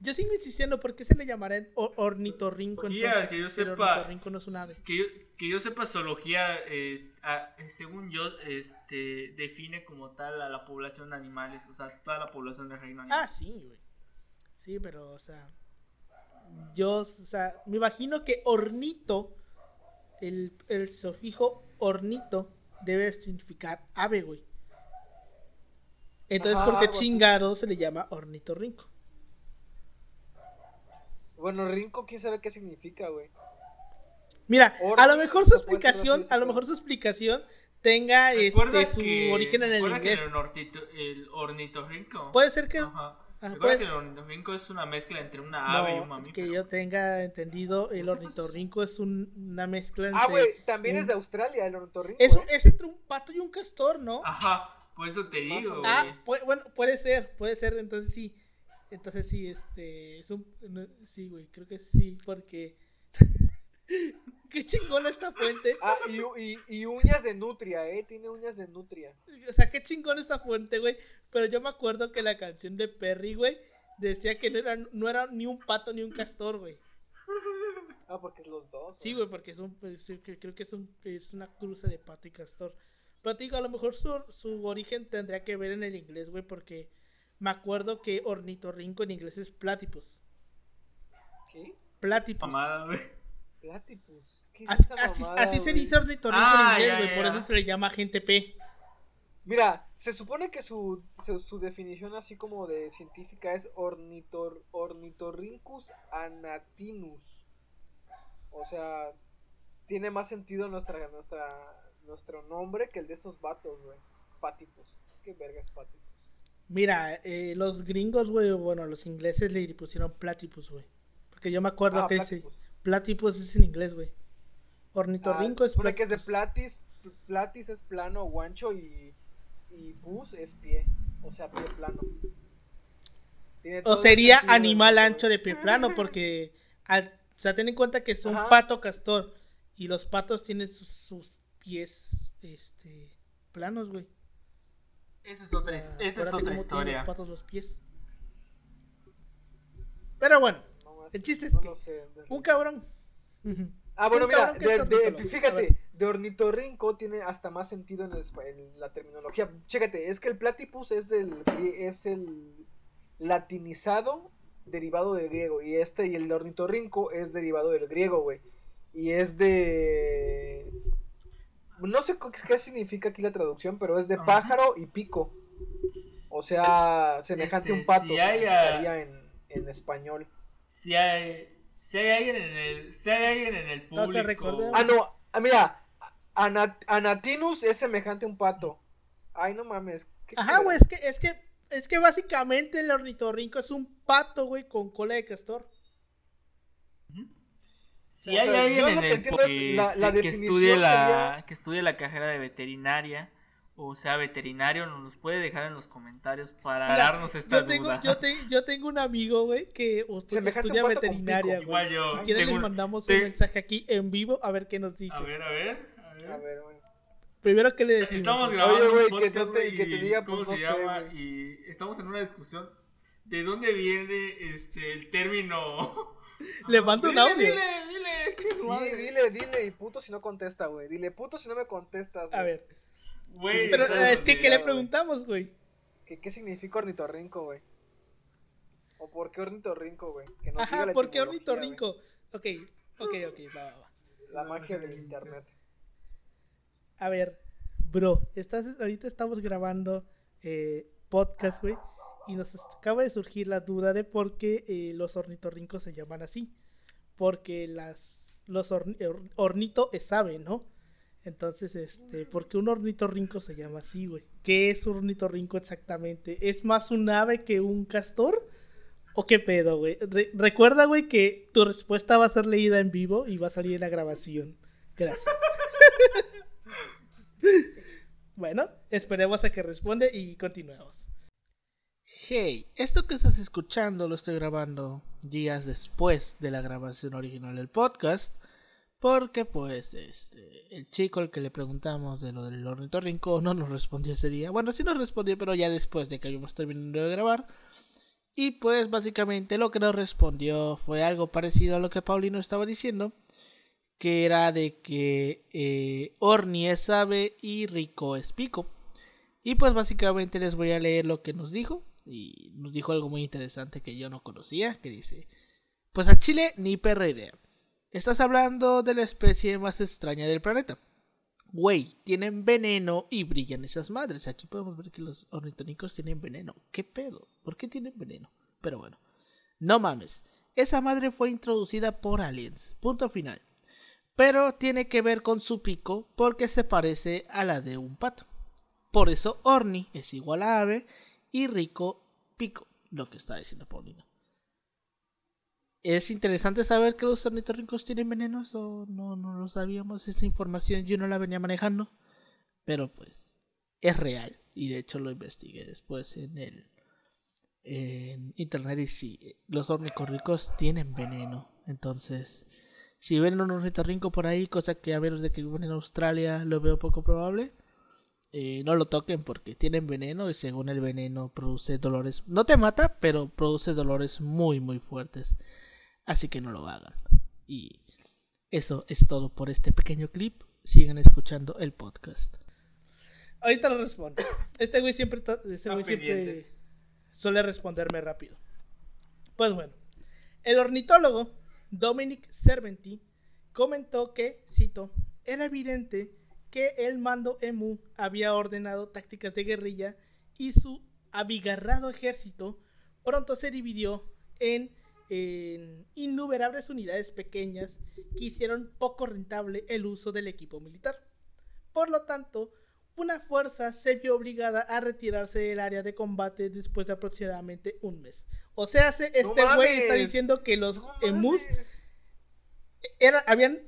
Yo sigo insistiendo, ¿por qué se le llamará ornitorrinco? Zoología, que yo El sepa. ornitorrinco no es un ave. Que yo, que yo sepa, zoología, eh, ah, eh, según yo, este, define como tal a la población de animales, o sea, toda la población del reino animal. Ah, sí, güey. Sí, pero, o sea. Yo, o sea, me imagino que ornito, el, el sufijo ornito, debe significar ave, güey. Entonces, Ajá, ¿por qué así. chingado se le llama ornitorrinco? Bueno, Rinco, quién sabe qué significa, güey. Mira, a lo mejor su explicación, a lo mejor su explicación tenga este, su que- origen en el recuerda que inglés. el, ornito- el ornitorrinco. Puede ser que, Ajá. Ah, Recuerda puede- que el ornitorrinco es una mezcla entre una ave y un mamífero. que yo tenga entendido, el No sé, pues- ornitorrinco es un- una mezcla Ah, entre... güey, también un- es de Australia, el ornitorrinco. Es, ¿eh? es entre un pato y un castor, ¿no? Ajá, por eso te digo. Ah, bueno, puede ser, puede ser, entonces sí. Entonces sí, este, es un, no, sí, güey, creo que sí, porque... Qué chingona esta fuente. Ah, y, y, y uñas de nutria, ¿eh? Tiene uñas de nutria. O sea, qué chingona esta fuente, güey. Pero yo me acuerdo que la canción de Perry, güey, decía que no era, no era ni un pato ni un castor, güey. Ah, porque es los dos. Sí, güey, porque es un, pues, creo que es, un, es una cruza de pato y castor. Pero te digo, a lo mejor su, su origen tendría que ver en el inglés, güey, porque me acuerdo que ornitorrinco en inglés es platypus. ¿Qué? Platypus. Mamada, güey. Platypus. ¿Qué es Así, esa así- mamada, así se dice ornitorrinco Ah, en inglés, ya, güey, por eso se le llama gente P. Mira, se supone que su, su, su definición así como de científica es ornitor, ornitorhynchus anatinus. O sea, tiene más sentido nuestra, nuestra, nuestro nombre que el de esos vatos, güey. Patipus. ¿Qué verga es Patipus? Mira, eh, los gringos, güey, bueno, los ingleses le pusieron platypus, güey. Porque yo me acuerdo Ah, que dice platypus. platypus es en inglés, güey. Ah, Ornitorrinco se es supone que es de platypus. platis, platis es plano o ancho y, y pus es pie, o sea, pie plano. Tiene O sería animal ancho de pie plano, porque, al- o sea, ten en cuenta que es un Ajá. pato castor y los patos tienen sus, sus pies, este, planos, güey. Esa es otra, sea, esa es otra historia. Los patos los pies. Pero bueno, No El chiste es no que lo sé. un cabrón. Ah, bueno, mira, de, de- fíjate, de ornitorrinco tiene hasta más sentido en, el espa- en la terminología. Chécate, es que el platypus es del es el latinizado derivado del griego y este y el ornitorrinco es derivado del griego, güey. Y es de no sé qué significa aquí la traducción, pero es de Ajá. pájaro y pico. O sea, semejante a un Este, pato si hay, en, en español. Si hay, si hay alguien en el, si hay alguien en el No, público. Ah, no, ah, mira, Ana- Anatinus es semejante a un pato. Ay, no mames. qué Ajá, güey, es que, es que, es que básicamente el ornitorrinco es un pato, güey, con cola de castor. Si O hay sea, alguien en que el que, la- la que definición estudie la sería- que estudie la carrera de veterinaria o sea veterinario nos puede dejar en los comentarios para Mira, darnos esta yo tengo, duda. yo, te- yo tengo un amigo, güey, que estudia un veterinaria, güey. Igual yo. Si les un- mandamos te- un mensaje aquí en vivo a ver qué nos dice. A ver, a ver, a ver. A ver. Primero que le decimos. Estamos grabando Oye, güey, un que podcast, no te- güey, que te y diga, ¿cómo pues, se sé, llama? y estamos en una discusión de dónde viene este el término. Le mando un audio. Dile, dile, Sí, dile, dile, y puto si no contesta, güey. Dile puto si no me contestas. A güey. ver. Güey, Pero ¿sabes eh, es que, ¿qué le preguntamos, güey? ¿Qué, ¿Qué significa ornitorrinco, güey? ¿O por qué ornitorrinco, güey? Que nos diga Ajá, la ¿por qué ornitorrinco? Ok, ok, ok, va, va, va. güey. La magia del internet. A ver, bro, estás, ahorita estamos grabando eh, podcast, güey, y nos acaba de surgir la duda de por qué eh, los ornitorrincos se llaman así. Porque las, los orni- or- ornito es ave, ¿no? Entonces, este, ¿por qué un ornitorrinco se llama así, güey? ¿Qué es un ornitorrinco exactamente? ¿Es más un ave que un castor? ¿O qué pedo, güey? Re- recuerda, güey, que tu respuesta va a ser leída en vivo y va a salir en la grabación. Gracias. bueno, esperemos a que responde y continuemos. Hey, esto que estás escuchando lo estoy grabando días después de la grabación original del podcast. Porque pues este, el chico al que le preguntamos de lo del ornitorrinco no nos respondió ese día. Bueno, sí nos respondió, pero ya después de que habíamos terminado de grabar. Y pues básicamente lo que nos respondió fue algo parecido a lo que Paulino estaba diciendo. Que era de que eh, Orni es ave y Rico es pico. Y pues básicamente les voy a leer lo que nos dijo. Y nos dijo algo muy interesante que yo no conocía. Que dice, pues a Chile ni perra idea. Estás hablando de la especie más extraña del planeta. Güey, tienen veneno y brillan esas madres. Aquí podemos ver que los ornitorrincos tienen veneno. ¿Qué pedo? ¿Por qué tienen veneno? Pero bueno. No mames. Esa madre fue introducida por aliens. Punto final. Pero tiene que ver con su pico porque se parece a la de un pato. Por eso Orni es igual a ave y Rico pico. Lo que está diciendo Paulino. Es interesante saber que los ornitorrincos tienen venenos o no, no lo sabíamos. Esa información yo no la venía manejando. Pero pues es real. Y de hecho lo investigué después en el en internet y sí, los ornitorrincos tienen veneno. Entonces, si ven un ornitorrinco por ahí, cosa que a menos de que vivan en Australia lo veo poco probable, eh, no lo toquen porque tienen veneno y según el veneno produce dolores. No te mata, pero produce dolores muy muy fuertes. Así que no lo hagan. Y eso es todo por este pequeño clip. Sigan escuchando el podcast. Ahorita lo respondo. Este güey siempre, este güey siempre suele responderme rápido. Pues bueno, el ornitólogo Dominic Serventi comentó que, cito, era evidente que el mando EMU había ordenado tácticas de guerrilla y su abigarrado ejército pronto se dividió en, en innumerables unidades pequeñas que hicieron poco rentable el uso del equipo militar. Por lo tanto, una fuerza se vio obligada a retirarse del área de combate después de aproximadamente un mes. O sea, se- este güey está diciendo que los No emus era- habían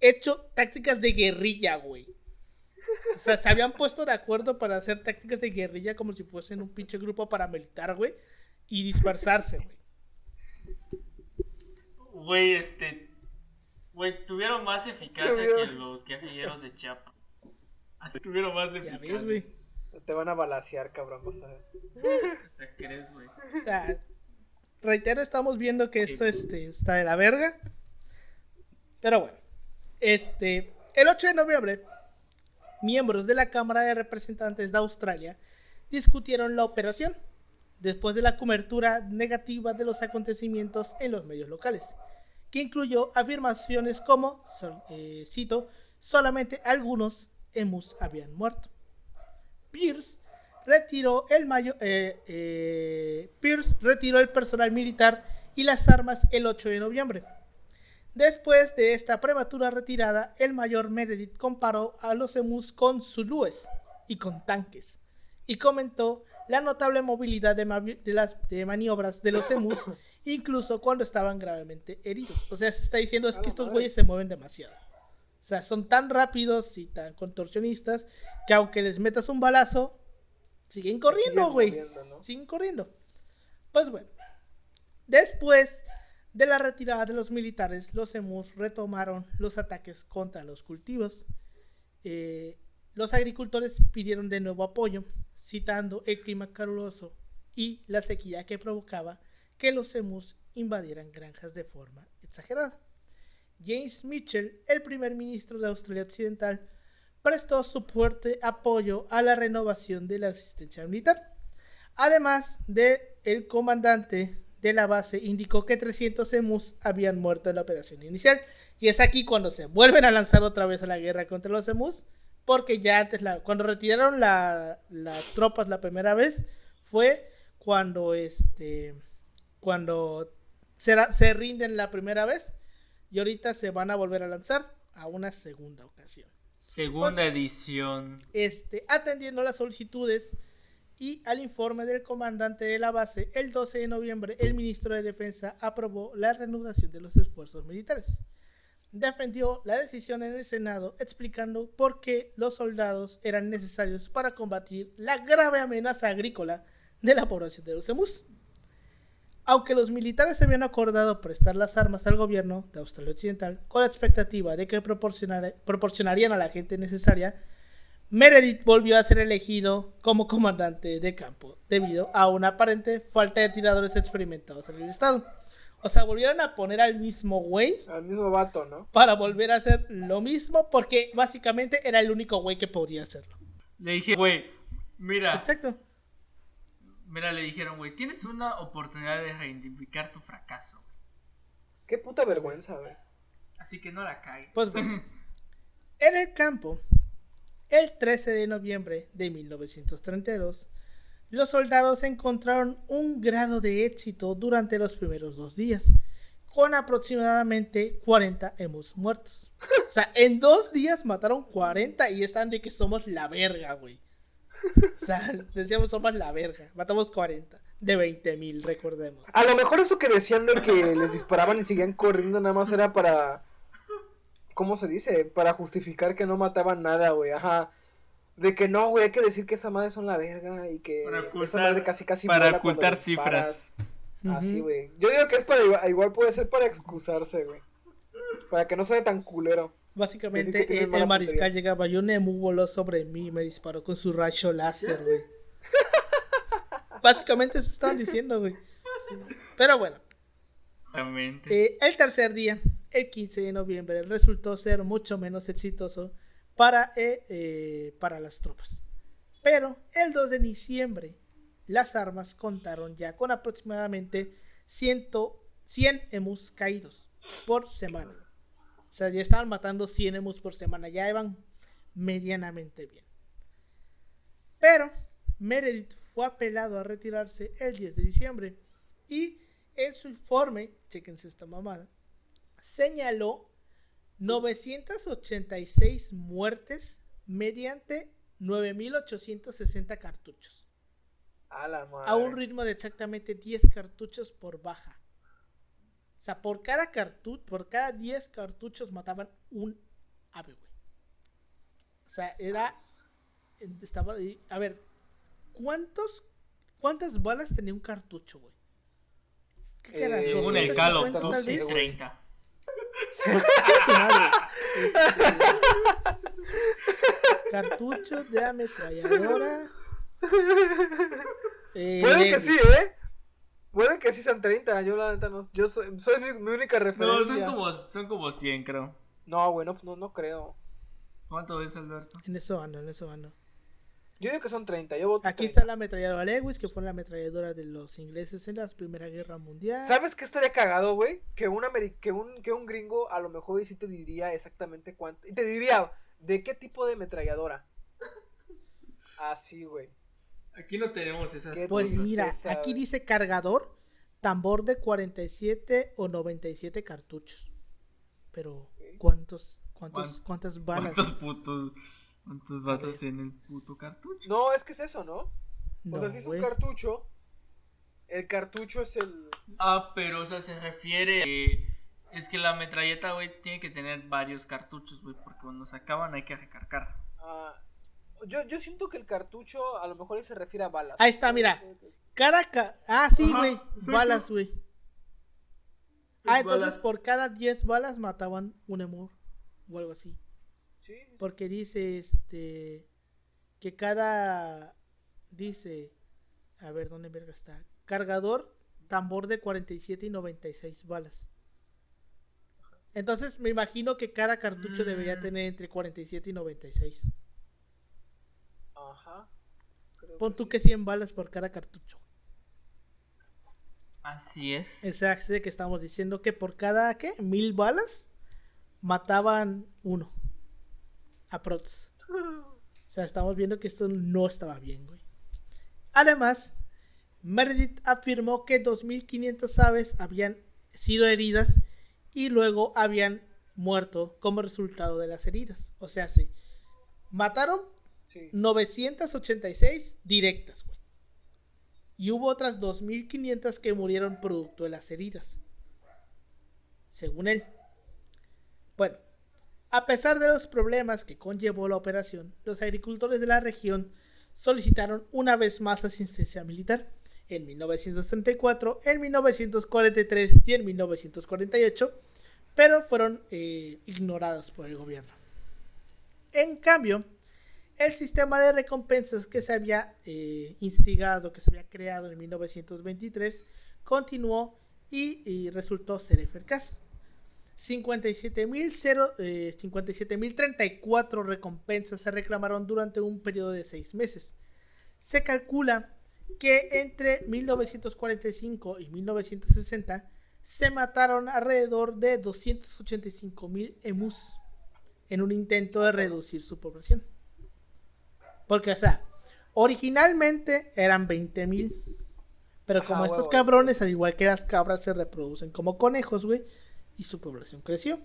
hecho tácticas de guerrilla, güey. O sea, se habían puesto de acuerdo para hacer tácticas de guerrilla como si fuesen un pinche grupo paramilitar, güey. Y dispersarse, güey. Güey, este. Güey, tuvieron más eficacia que los guerrilleros de Chiapas. Así tuvieron más Ya eficacia. ves, güey. Te van a balasear, cabrón, vas a ver. Hasta crees, güey. O sea, reitero, estamos viendo que esto este, está de la verga. Pero bueno, este, el 8 de noviembre, miembros de la Cámara de Representantes de Australia discutieron la operación después de la cobertura negativa de los acontecimientos en los medios locales, que incluyó afirmaciones como, eh, cito, solamente algunos emus habían muerto. Pierce retiró el eh, eh, Pierce retiró el personal militar y las armas el 8 de noviembre. Después de esta prematura retirada, el mayor Meredith comparó a los emus con zulúes y con tanques, y comentó la notable movilidad de, las de maniobras de los emus, incluso cuando estaban gravemente heridos. O sea, se está diciendo es que la estos güeyes se mueven demasiado. O sea, son tan rápidos y tan contorsionistas que aunque les metas un balazo, siguen corriendo, Siguen güey. moviendo, ¿no? Siguen corriendo. Pues bueno. Después de la retirada de los militares, los emus retomaron los ataques contra los cultivos. Eh, los agricultores pidieron de nuevo apoyo, citando el clima caluroso y la sequía que provocaba que los emus invadieran granjas de forma exagerada. James Mitchell, el primer ministro de Australia Occidental, prestó su fuerte apoyo a la renovación de la asistencia militar. Además de el comandante de la base indicó que 300 emus habían muerto en la operación inicial. Y es aquí cuando se vuelven a lanzar otra vez a la guerra contra los emus. Porque ya antes, la, cuando retiraron la- las tropas la primera vez, fue cuando este cuando se, se rinden la primera vez. Y ahorita se van a volver a lanzar a una segunda ocasión. Segunda Pues- edición. este, atendiendo las solicitudes y al informe del comandante de la base, el 12 de noviembre el ministro de Defensa aprobó la reanudación de los esfuerzos militares. Defendió la decisión en el Senado explicando por qué los soldados eran necesarios para combatir la grave amenaza agrícola de la población de los emus. Aunque los militares habían acordado prestar las armas al gobierno de Australia Occidental con la expectativa de que proporcionarían a la gente necesaria, Meredith volvió a ser elegido como comandante de campo debido a una aparente falta de tiradores experimentados en el estado. O sea, volvieron a poner al mismo güey Al mismo vato, ¿no? para volver a hacer lo mismo porque básicamente era el único güey que podía hacerlo. Le dije, güey, mira, Exacto. mira, le dijeron, güey, tienes una oportunidad de reivindicar tu fracaso. Qué puta vergüenza, güey. Así que no la cagues. Pues bueno. En el campo, el 13 de noviembre de 1932, los soldados encontraron un grado de éxito durante los primeros dos días, con aproximadamente 40 emus muertos. O sea, en dos días mataron 40 y están de que somos la verga, güey. O sea, decíamos somos la verga. Matamos 40 de 20 mil, recordemos. A lo mejor eso que decían de que les disparaban y seguían corriendo nada más era para... ¿Cómo se dice? Para justificar que no mataban nada, güey. Ajá. De que no, güey, hay que decir que esa madre son la verga y que Para esa ocultar- madre casi casi para ocultar le disparas. cifras. Así, Ujú. güey. Yo digo que es para igual, igual puede ser para excusarse, güey. Para que no sea tan culero. Básicamente, el, el mariscal puntería. llegaba y un emu voló sobre mí y me disparó con su rayo láser, güey. Básicamente eso estaban diciendo, güey. Pero bueno, Exactamente. eh, el tercer día, el 15 de noviembre, resultó ser mucho menos exitoso para, eh, eh, para las tropas. Pero el 2 de diciembre, las armas contaron ya con aproximadamente 100, 100 emus caídos por semana. O sea, ya estaban matando 100 emus por semana, ya iban medianamente bien. Pero Meredith fue apelado a retirarse el 10 de diciembre y en su informe, chequense esta mamada, señaló 986 muertes mediante 9860 cartuchos, A la madre. a un ritmo de exactamente 10 cartuchos por baja. O sea, por cada cartucho, por cada 10 cartuchos mataban un ave, güey. O sea, era estaba ahí- a ver, ¿cuántos cuántas balas tenía un cartucho, güey? ¿Qué era? Eh, Según el Call of 250 tal Duty, vez? güey. 30. Este, cartucho de ametralladora. Eh, Puede que sí, ¿eh? Puede que sí sean 30. Yo la neta no. Yo soy, soy mi, mi única No, referencia. son como, son como 100, creo. No, güey, no, no, no creo. ¿Cuánto es, Alberto? En eso ando, en eso ando. Yo digo que son 30. Yo voto Aquí 30. está la ametralladora Lewis, que fue la ametralladora de los ingleses en la Primera Guerra Mundial. ¿Sabes qué estaría cagado, güey? Que un, que, un, que un gringo a lo mejor sí te diría exactamente cuánto. Y te diría, ¿de qué tipo de ametralladora? Así, güey. Aquí no tenemos esas ¿Qué Pues mira, aquí dice cargador, tambor de 47 o 97 cartuchos. Pero, ¿cuántos, cuántos, ¿Cuán- cuántas balas? ¿Cuántos putos, cuántos vatos ver. tienen el puto cartucho? No, es que es eso, ¿no? No, o sea, si es un cartucho, el cartucho es el. Ah, pero, o sea, se refiere. es que la metralleta, güey, tiene que tener varios cartuchos, güey, porque cuando se acaban hay que recargar. ah, yo, yo siento que el cartucho a lo mejor se refiere a balas. Ahí está, mira. Cada ca- Ah, sí, güey. Balas, güey. Ah, entonces balas. por cada 10 balas mataban un emur. O algo así. Sí, Porque dice este. Que cada. Dice. A ver, ¿dónde verga está? Cargador, tambor de 47 y 96 balas. Entonces me imagino que cada cartucho debería Mm. tener entre 47 y 96. Ajá. Creo Pon tú sí. que 100 balas por cada cartucho. Así es. Exacto, que estamos diciendo que por cada, ¿qué? Mil balas mataban uno. Aprox. O sea, estamos viendo que esto no estaba bien, güey. Además, Meredith afirmó que 2.500 aves habían sido heridas y luego habían muerto como resultado de las heridas. O sea, sí, Mataron Sí. 986 directas, güey. Y hubo otras 2.500 que murieron producto de las heridas. Según él. Bueno, a pesar de los problemas que conllevó la operación, los agricultores de la región solicitaron una vez más asistencia militar en 1934, en 1943 y en 1948, pero fueron eh, ignorados por el gobierno. En cambio, el sistema de recompensas que se había eh, instigado, que se había creado en 1923, continuó y, y resultó ser eficaz. 57.034 eh, 57.034 recompensas se reclamaron durante un periodo de seis meses. Se calcula que entre 1945 y 1960 se mataron alrededor de 285.000 emus en un intento de reducir su población. Porque, o sea, originalmente eran 20.000. Pero como estos cabrones, al igual que las cabras, se reproducen como conejos, güey, y su población creció.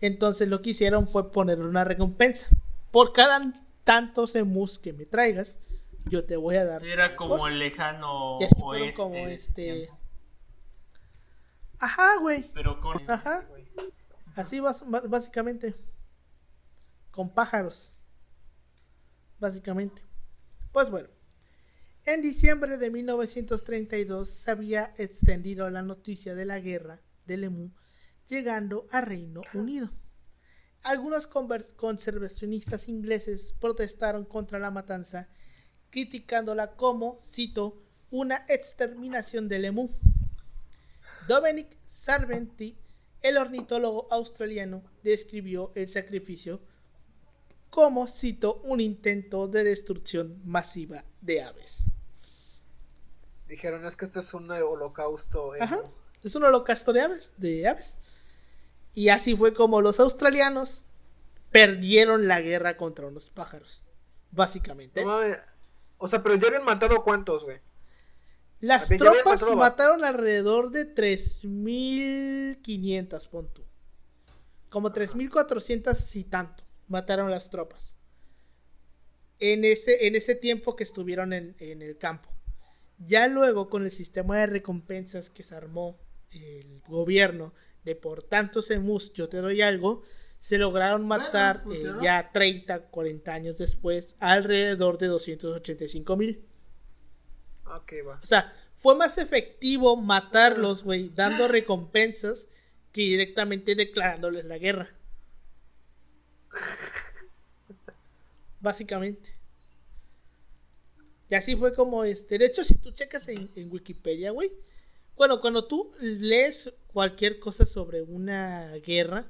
Entonces lo que hicieron fue poner una recompensa. Por cada tantos emus que me traigas, yo te voy a dar. Era como el lejano oeste. como este. Ajá, güey. Pero con. Ajá. Así básicamente. Con pájaros. Básicamente. Pues bueno. En diciembre de 1932 se había extendido la noticia de la guerra del Emu, llegando a Reino Unido. Algunos conservacionistas ingleses protestaron contra la matanza, criticándola como, cito, una exterminación del Emu. Dominic Sarventi, el ornitólogo australiano, describió el sacrificio como, cito, un intento de destrucción masiva de aves. Dijeron, es que esto es un holocausto. emo". Ajá, es un holocausto de aves, de aves. Y así fue como los australianos perdieron la guerra contra unos pájaros, básicamente. No. O sea, pero ya habían matado cuántos, güey. Las tropas matado mataron alrededor de 3.500, pon tú. Como 3.400 y tanto mataron las tropas. En ese, en ese tiempo que estuvieron en, en el campo. Ya luego con el sistema de recompensas que se armó el gobierno de por tantos emus yo te doy algo, se lograron Bueno, matar eh, ya 30, 40 años después alrededor de 285 mil. Ok, va. O sea, fue más efectivo matarlos, güey, dando recompensas que directamente declarándoles la guerra. Básicamente. Y así fue como este. De hecho, si tú checas en, en Wikipedia, güey. Bueno, cuando tú lees cualquier cosa sobre una guerra,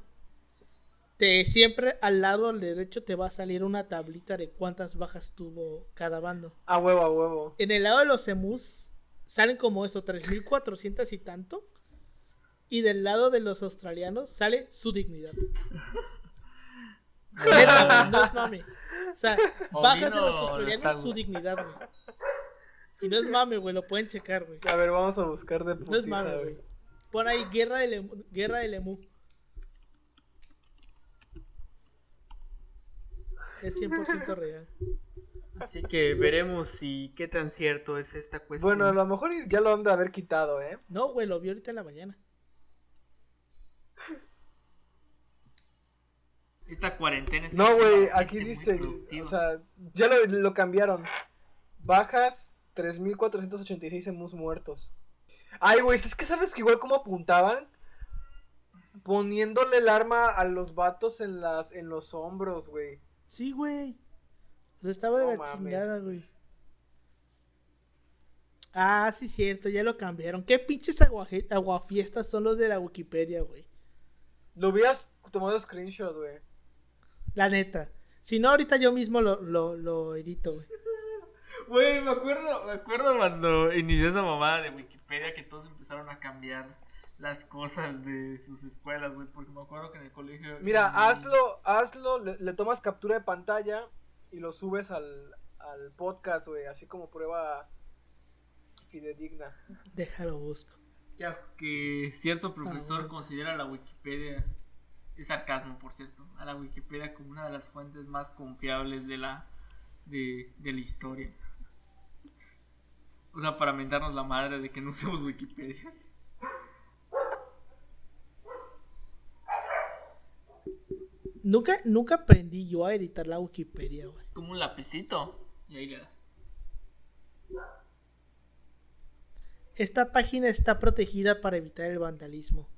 te siempre al lado al derecho te va a salir una tablita de cuántas bajas tuvo cada bando. A huevo, a huevo. En el lado de los emus salen como eso, 3400 y tanto. Y del lado de los australianos sale su dignidad. Neta, no es mame. O sea, O bajas de los australianos su dignidad, güey. Y no es mame, güey, lo pueden checar, güey. A ver, vamos a buscar de No es putiza, mame, güey. Pon ahí guerra del emu. Guerra del emu. Es 100% real. Así que veremos si qué tan cierto es esta cuestión. Bueno, a lo mejor ya lo han de haber quitado, ¿eh? No, güey, lo vi ahorita en la mañana. Esta cuarentena está No, güey, aquí dice, o sea, ya lo, lo cambiaron. Bajas 3.486 emus muertos. Ay, güey, es que sabes que igual como apuntaban poniéndole el arma a los vatos en las en los hombros, güey. Sí, güey. O sea, estaba de No la mames. chingada, güey. Ah, sí, cierto, ya lo cambiaron. ¿Qué pinches aguaje- aguafiestas son los de la Wikipedia, güey? Lo hubieras tomado screenshot, güey. La neta. Si no, ahorita yo mismo lo, lo, lo edito, güey. Güey, me acuerdo, me acuerdo cuando inicié esa mamada de Wikipedia que todos empezaron a cambiar las cosas de sus escuelas, güey, porque me acuerdo que en el colegio... Mira, hazlo, hazlo, le, le tomas captura de pantalla y lo subes al, al podcast, güey, así como prueba fidedigna. Déjalo busco. Ya que cierto profesor Ah, considera la Wikipedia Es sarcasmo, por cierto. A la Wikipedia como una de las fuentes más confiables de la, de, de la historia. O sea, para mentarnos la madre de que no usemos Wikipedia. Nunca, nunca aprendí yo a editar la Wikipedia, güey. Como un lapicito. Y ahí le das. Esta página está protegida para evitar el vandalismo.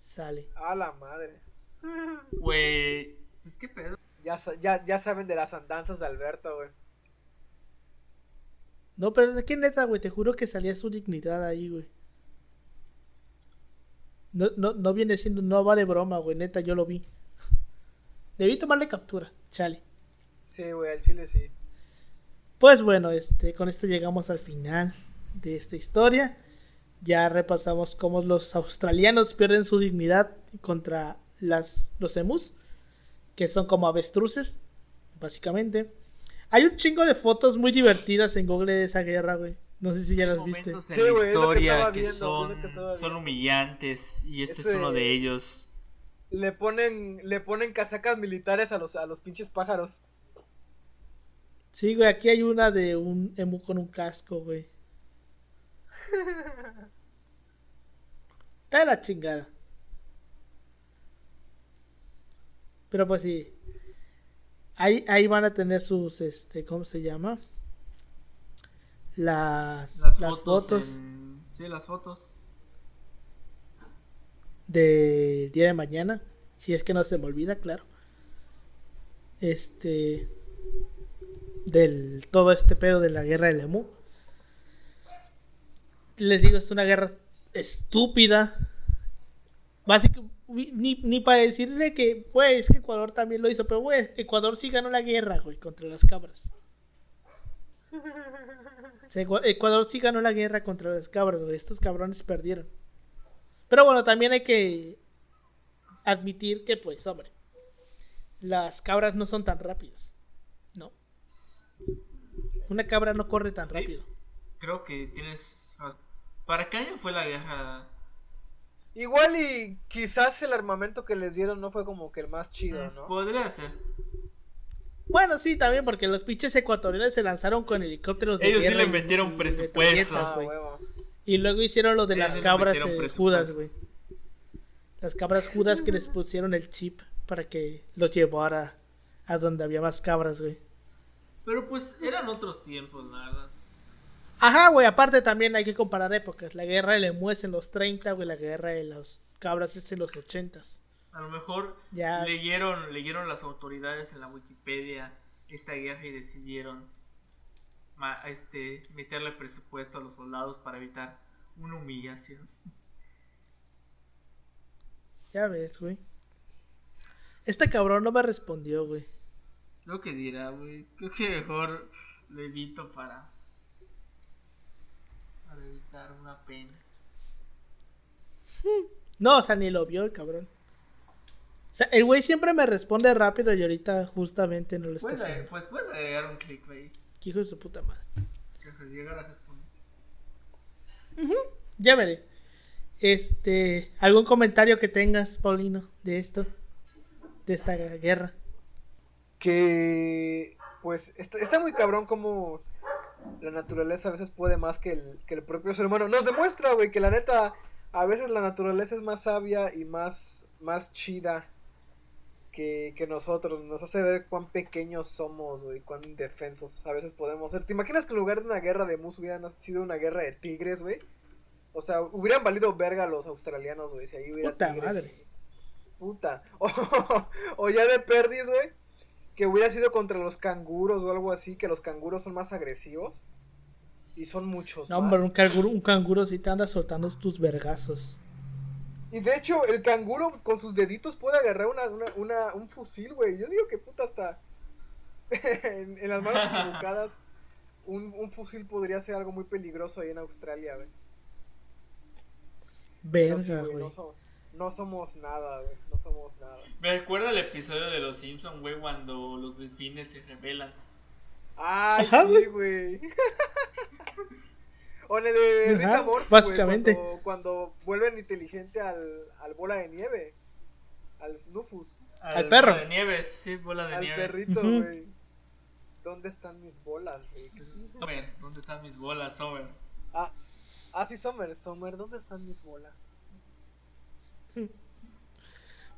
Sale. A la madre. Güey. Pues qué pedo. Ya, ya, ya saben de las andanzas de Alberto, güey. No, pero es que neta, güey, te juro que salía su dignidad ahí, güey. No, no, no viene siendo, no va de broma, güey, neta, yo lo vi. Debí tomarle captura, chale. Sí, güey, al chile sí. Pues bueno, este, con esto llegamos al final de esta historia. Ya repasamos cómo los australianos pierden su dignidad contra las, los emus, que son como avestruces, básicamente. Hay un chingo de fotos muy divertidas en Google de esa guerra, güey. No sé si ya las viste. momentos en Sí, la güey, que historia que, viendo, son, que son humillantes y este Ese- es uno de ellos. Le ponen, le ponen casacas militares a los, a los pinches pájaros. Sí, güey, aquí hay una de un emu con un casco, güey. Está de la chingada. Pero pues sí. Ahí, ahí van a tener sus, este, ¿cómo se llama? Las, Las, las fotos. fotos en- Sí, las fotos. del día de mañana. Si es que no se me olvida, claro. Este. Del todo este pedo de la guerra del Emu. Les digo, es una guerra estúpida. Básicamente, ni, ni para decirle que, pues, que Ecuador también lo hizo, pero, güey, Ecuador sí ganó la guerra, güey, contra las cabras. O sea, Ecua- Ecuador sí ganó la guerra contra las cabras, güey. Estos cabrones perdieron. Pero bueno, también hay que admitir que, pues, hombre, las cabras no son tan rápidas. No. Una cabra no corre tan Sí. rápido. Creo que tienes. ¿Para qué año fue la guerra? Igual y quizás el armamento que les dieron no fue como que el más chido, ¿no? Podría ser. Bueno, sí, también porque los pinches ecuatorianos se lanzaron con helicópteros de Ellos sí le metieron y presupuesto. Ah, huevo. Y luego hicieron lo de Ellos las cabras eh, judas, güey. Las cabras judas que les pusieron el chip para que los llevara a donde había más cabras, güey. Pero pues eran otros tiempos, la verdad. Ajá, güey, aparte también hay que comparar épocas. La guerra del Emu es en los 30, güey, la guerra de las cabras es en los 80. A lo mejor Ya. leyeron, leyeron las autoridades en la Wikipedia esta guerra y decidieron este, meterle presupuesto a los soldados para evitar una humillación. Ya ves, güey. Este cabrón no me respondió, güey. Lo que dirá, güey. Creo que mejor lo evito para. Para evitar una pena. No, o sea, ni lo vio el cabrón. O sea, el güey siempre me responde rápido y ahorita justamente no lo está haciendo. pues puedes agregar un clic ahí. Qué Hijo de su puta madre. Que se llegara a responder. Ya veré. Este, ¿algún comentario que tengas, Paulino, de esto? De esta guerra. Que pues está, está muy cabrón como la naturaleza a veces puede más que el, que el propio ser humano. Nos demuestra, güey, que la neta, a veces la naturaleza es más sabia y más, más chida que, que nosotros. Nos hace ver cuán pequeños somos, güey, cuán indefensos a veces podemos ser. ¿Te imaginas que en lugar de una guerra de mus hubiera sido una guerra de tigres, güey? O sea, hubieran valido verga los australianos, güey, si ahí hubiera Puta tigres. madre. Puta. O, o ya de perdis, güey. Que hubiera sido contra los canguros o algo así, que los canguros son más agresivos. Y son muchos. No, más. hombre, un canguro, un canguro sí te anda soltando tus vergazos. Y de hecho, el canguro con sus deditos puede agarrar una, una, una- un fusil, güey. Yo digo que puta hasta. en, en las manos equivocadas, un, un fusil podría ser algo muy peligroso ahí en Australia, güey. Verga, güey, no, no somos nada, güey. No somos nada. Me recuerda el episodio de Los Simpsons, güey, cuando los delfines se rebelan. Ay, Ajá, sí, güey. o en el de Rick Ajá, and Morty, básicamente. güey, cuando, cuando vuelven inteligente al, al bola de nieve. Al Snufus. Al perro. Bola de nieves, sí, bola de Al nieve. perrito, Ujú. güey. ¿Dónde están mis bolas, güey? Ujú. ¿Dónde están mis bolas, güey? Summer, ¿dónde están mis bolas, Summer? Ah, ah, sí, Sommer, Sommer, ¿dónde están mis bolas?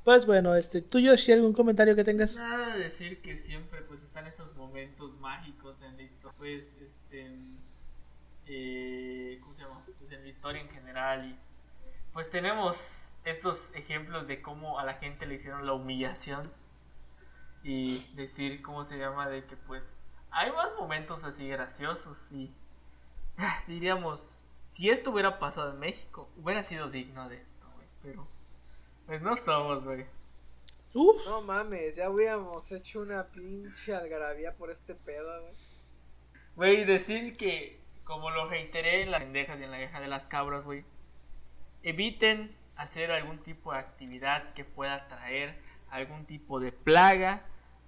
Pues bueno, este, tú Yoshi, algún comentario que tengas. Nada de decir que siempre pues están estos momentos mágicos en la historia, pues este, eh, ¿cómo se llama? Pues en la historia en general y pues tenemos estos ejemplos de cómo a la gente le hicieron la humillación y decir cómo se llama de que pues hay más momentos así graciosos y diríamos si esto hubiera pasado en México hubiera sido digno de esto, güey, pero pues no somos, güey. Uf, No mames, ya hubiéramos hecho una pinche algarabía por este pedo, güey. Güey, decir que, como lo reiteré en las pendejas y en la queja de las cabras, güey, eviten hacer algún tipo de actividad que pueda traer algún tipo de plaga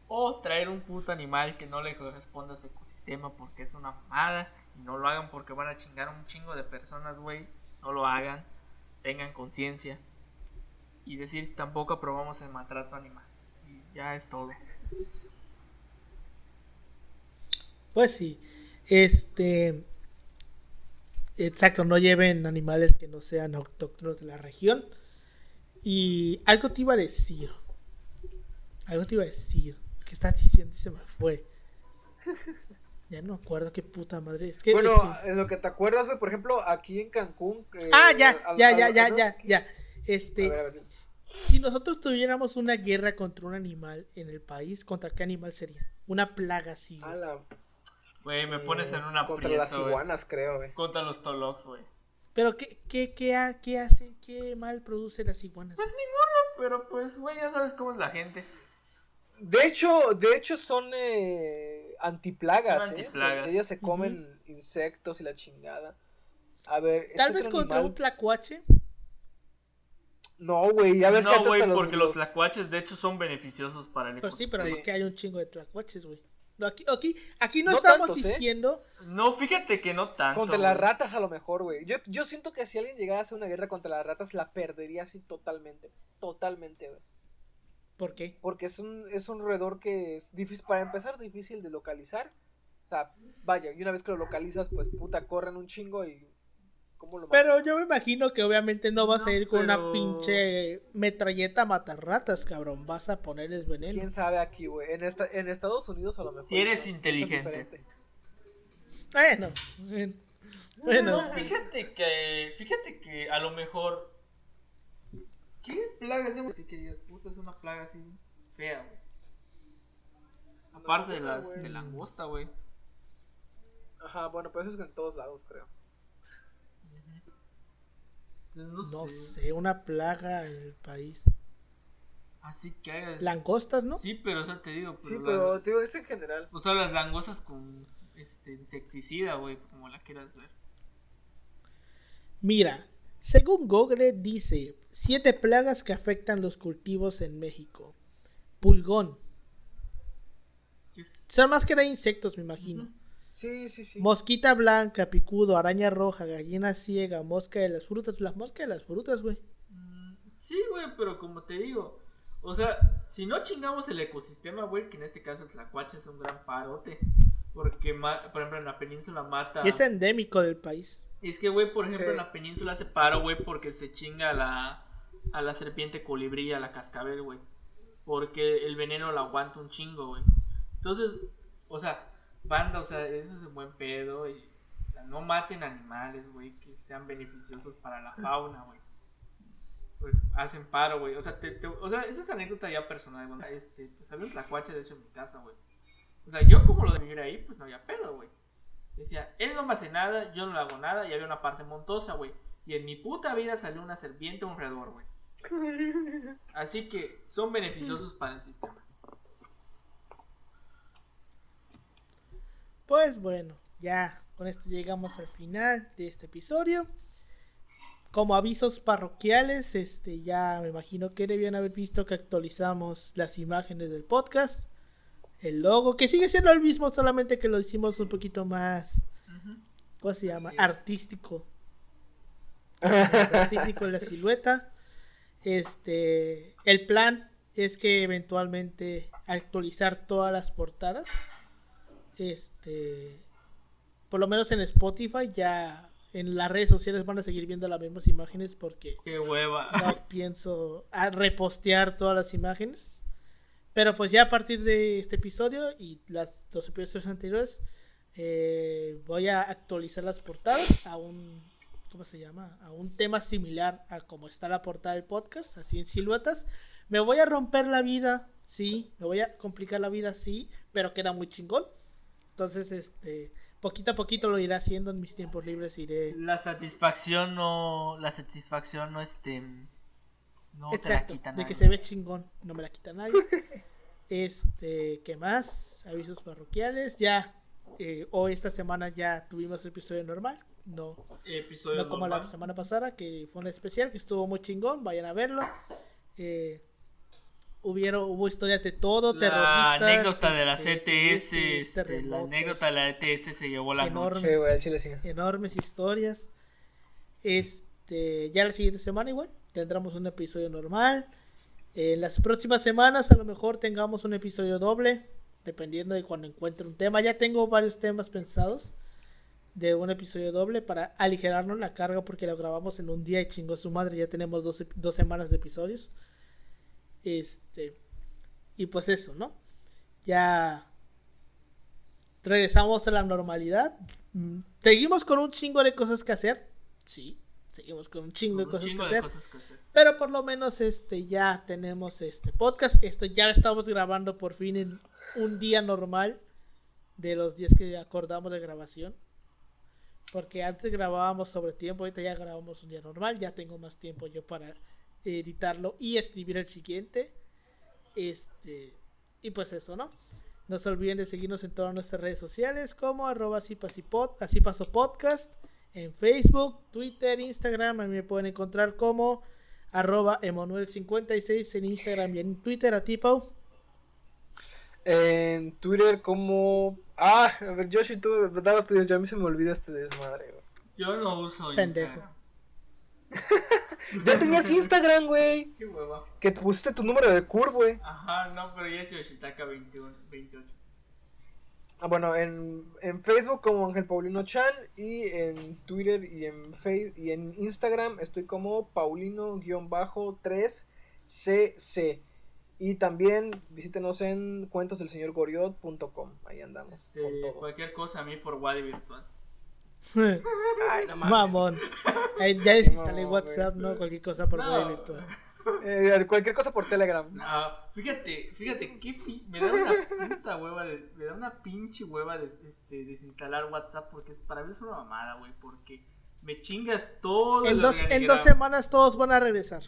o traer un puto animal que no le corresponda a su ecosistema porque es una mamada y no lo hagan porque van a chingar a un chingo de personas, güey. No lo hagan, tengan conciencia y decir tampoco aprobamos el maltrato animal. Y ya es todo. pues sí. Este. Exacto, no lleven animales que no sean autóctonos de la región. Y algo te iba a decir. Algo te iba a decir. ¿Qué estás diciendo? Y se me fue. Ya no me acuerdo qué puta madre. Es que, Bueno, es que- lo que te acuerdas, güey, por ejemplo, aquí en Cancún. eh, Ah, ya, ya, ya, ya, ya, ya. Este, ver, a ver. Si nosotros tuviéramos una guerra contra un animal en el país, ¿contra qué animal sería? Una plaga así. güey. A la- Güey, me pones en una Contra las iguanas, creo, güey. Contra los tolox, güey. Pero ¿qué, qué, qué, ha- qué hace? ¿Qué mal produce las iguanas? Pues Pero pues, güey, ya sabes cómo es la gente. De hecho, de hecho son eh, antiplagas, Son ¿eh? antiplagas. O sea, ellas se comen insectos y la chingada. A ver, este Tal vez contra animal- un tlacuache. No, güey, ya ves que no, güey, porque los los tlacuaches de hecho son beneficiosos para el Pero sí, ecosistema. pero Sí. aquí hay un chingo de tlacuaches, güey. No, aquí, aquí, aquí no, No estamos tantos, ¿eh? diciendo. No, fíjate que no tanto. Contra las ratas a lo mejor, güey. Yo, yo siento que si alguien llegara a hacer una guerra contra las ratas, la perdería así totalmente. Totalmente, güey. ¿Por qué? Porque es un, es un roedor que es difícil, para empezar, difícil de localizar. O sea, vaya, y una vez que lo localizas, pues puta, corren un chingo y... ¿Cómo lo matas? Pero yo me imagino que obviamente no vas a ir con una pinche metralleta a matar ratas, cabrón. Vas a ponerles veneno. ¿Quién sabe aquí, güey? En, esta, en Estados Unidos a lo mejor... Si eres inteligente. Bueno, bueno. Bueno, No, fíjate que. Fíjate que a lo mejor. ¿Qué plaga es Así que digas, puta, es una plaga así fea, güey. Aparte de las güey. de langosta, güey. Ajá, bueno, pues eso es en todos lados, creo. No, no sé. sé, una plaga en el país. Así que Langostas, ¿no? Sí, pero o sea, te digo. Sí, la- pero, digo, es en general. O sea, las langostas con este insecticida, güey, como la quieras ver. Mira, según Google dice, siete plagas que afectan los cultivos en México. Pulgón. ¿Qué es? Son más que nada insectos, me imagino. Sí, sí, sí. Mosquita blanca, picudo, araña roja, gallina ciega, mosca de las frutas. Las moscas de las frutas, güey. Mm, Sí, güey, pero como te digo, o sea, si no chingamos el ecosistema, güey, que en este caso el tlacuache es un gran parote, porque, por ejemplo, en la península mata... Y es endémico del país. Es que, güey, por ejemplo, Sí. en la península hace paro, güey, porque se chinga a la, a la serpiente colibrí, a la cascabel, güey. Porque el veneno lo aguanta un chingo, güey. Entonces, o sea, banda, o sea, eso es un buen pedo. Y, o sea, no maten animales, güey, que sean beneficiosos para la fauna, güey. Porque Hacen paro, güey. O sea, te, te- o sea, esta es anécdota ya personal, güey. Este, pues había un tlacuache, de hecho, en mi casa, güey. O sea, yo como lo de vivir ahí, pues no había pedo, güey. Decía, él no me hace nada, yo no le hago nada, y había una parte montosa, güey. Y en mi puta vida salió una serpiente o un roedor, güey. Así que son beneficiosos para el sistema. Pues bueno, ya con esto llegamos al final de este episodio. Como avisos parroquiales, este ya me imagino que debían haber visto que actualizamos las imágenes del podcast. El logo, que sigue siendo el mismo, solamente que lo hicimos un poquito más, ¿cómo se llama? Artístico. Artístico en la silueta. Este, el plan es que eventualmente actualizar todas las portadas. Este, por lo menos en Spotify ya en las redes sociales van a seguir viendo las mismas imágenes porque Qué hueva. no pienso a repostear todas las imágenes. Pero pues ya a partir de este episodio y las, los episodios anteriores eh, voy a actualizar las portadas a un ¿cómo se llama? a un tema similar a como está la portada del podcast, así en siluetas. Me voy a romper la vida, sí, me voy a complicar la vida, sí, pero queda muy chingón. Entonces, este, poquito a poquito lo iré haciendo en mis tiempos libres, iré La satisfacción no. La satisfacción no este. No te la Exacto, quita de nadie. que se ve chingón, no me la quita nadie. este, ¿qué más? Avisos parroquiales, ya eh, hoy esta semana ya tuvimos episodio normal, no, Episodio no como la semana pasada que fue un especial que estuvo muy chingón, vayan a verlo. Eh, hubieron, hubo historias de todo, La anécdota de la CTS, este, la anécdota de la ETS se llevó la noche. Sí, güey, al chile sí. enormes historias. Este, ya la siguiente semana igual tendremos un episodio normal. En las próximas semanas a lo mejor tengamos un episodio doble, dependiendo de cuando encuentre un tema. Ya tengo varios temas pensados de un episodio doble para aligerarnos la carga porque lo grabamos en un día y chingó su madre. Ya tenemos dos, dos semanas de episodios. Este, y pues eso, ¿no? Ya regresamos a la normalidad. Mm, Seguimos con un chingo de cosas que hacer. Sí, seguimos con un chingo de Un cosas chingo que de hacer. cosas que hacer. Pero por lo menos este ya tenemos este podcast. Esto ya lo estamos grabando por fin en un día normal de los días que acordamos de grabación. Porque antes grabábamos sobre tiempo, ahorita ya grabamos un día normal, ya tengo más tiempo yo para editarlo y escribir el siguiente. Este, y pues eso, ¿no? No se olviden de seguirnos en todas nuestras redes sociales como arroba así así paso podcast en Facebook, Twitter, Instagram. A mí me pueden encontrar como arroba Emanuel56 en Instagram y en Twitter a ti, Pau. En Twitter como... Ah, a ver, Yoshi, tú dabas tuyos, yo a mí se me olvida este desmadre. Yo no uso Pendejo. Instagram. Ya tenías Instagram, güey. Qué hueva. Que te pusiste tu número de CUR, güey. Ajá, no, pero ya es Yoshitaka 21, 28. Ah, bueno, en, en Facebook como Ángel Paulino Chan y en Twitter y en Face y en Instagram estoy como Paulino-3cc. Y también visítenos en cuentosdelseñorgoriot.com. Ahí andamos Este, con todo. cualquier cosa a mí por Wadi Virtual. Ay, no mames. Mamón. Ya desinstalé No, WhatsApp, güey. ¿no? Cualquier cosa por No. virtual. Eh, cualquier cosa por Telegram. No, fíjate, fíjate, qué pi- me da una puta hueva, de, me da una pinche hueva de, este, desinstalar WhatsApp porque es, para mí es una mamada, güey, porque me chingas todo En el dos, en dos semanas todos van a regresar.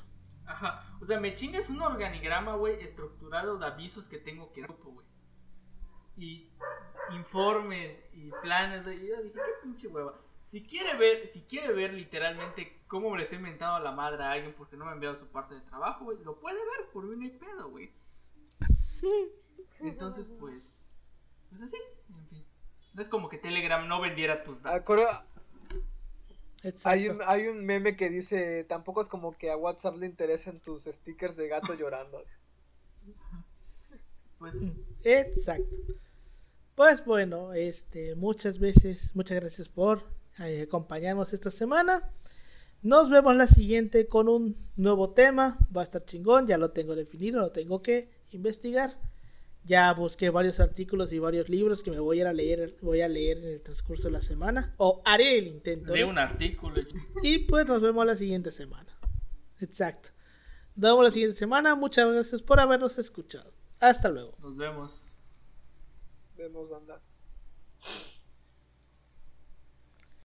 Ajá, o sea, me chingas un organigrama, güey, estructurado de avisos que tengo que dar, güey. Y informes y planes. Y yo dije, qué pinche hueva. Si quiere ver, si quiere ver literalmente cómo me le estoy inventando a la madre a alguien porque no me ha enviado su parte de trabajo, güey, lo puede ver, por mí no hay pedo, güey. Entonces, pues, pues así, en fin. No es como que Telegram no vendiera tus datos. Hay, un, hay un meme que dice: Tampoco es como que a WhatsApp le interesen tus stickers de gato llorando. Pues, Exacto. Pues bueno, este, muchas veces, muchas gracias por eh, acompañarnos esta semana. Nos vemos la siguiente con un nuevo tema. Va a estar chingón, ya lo tengo definido, lo tengo que investigar. Ya busqué varios artículos y varios libros que me voy a ir a leer, voy a leer en el transcurso de la semana. O haré el intento. lee un artículo. Y pues nos vemos la siguiente semana. Exacto. Nos vemos la siguiente semana. Muchas gracias por habernos escuchado. Hasta luego. Nos vemos. Vemos, banda.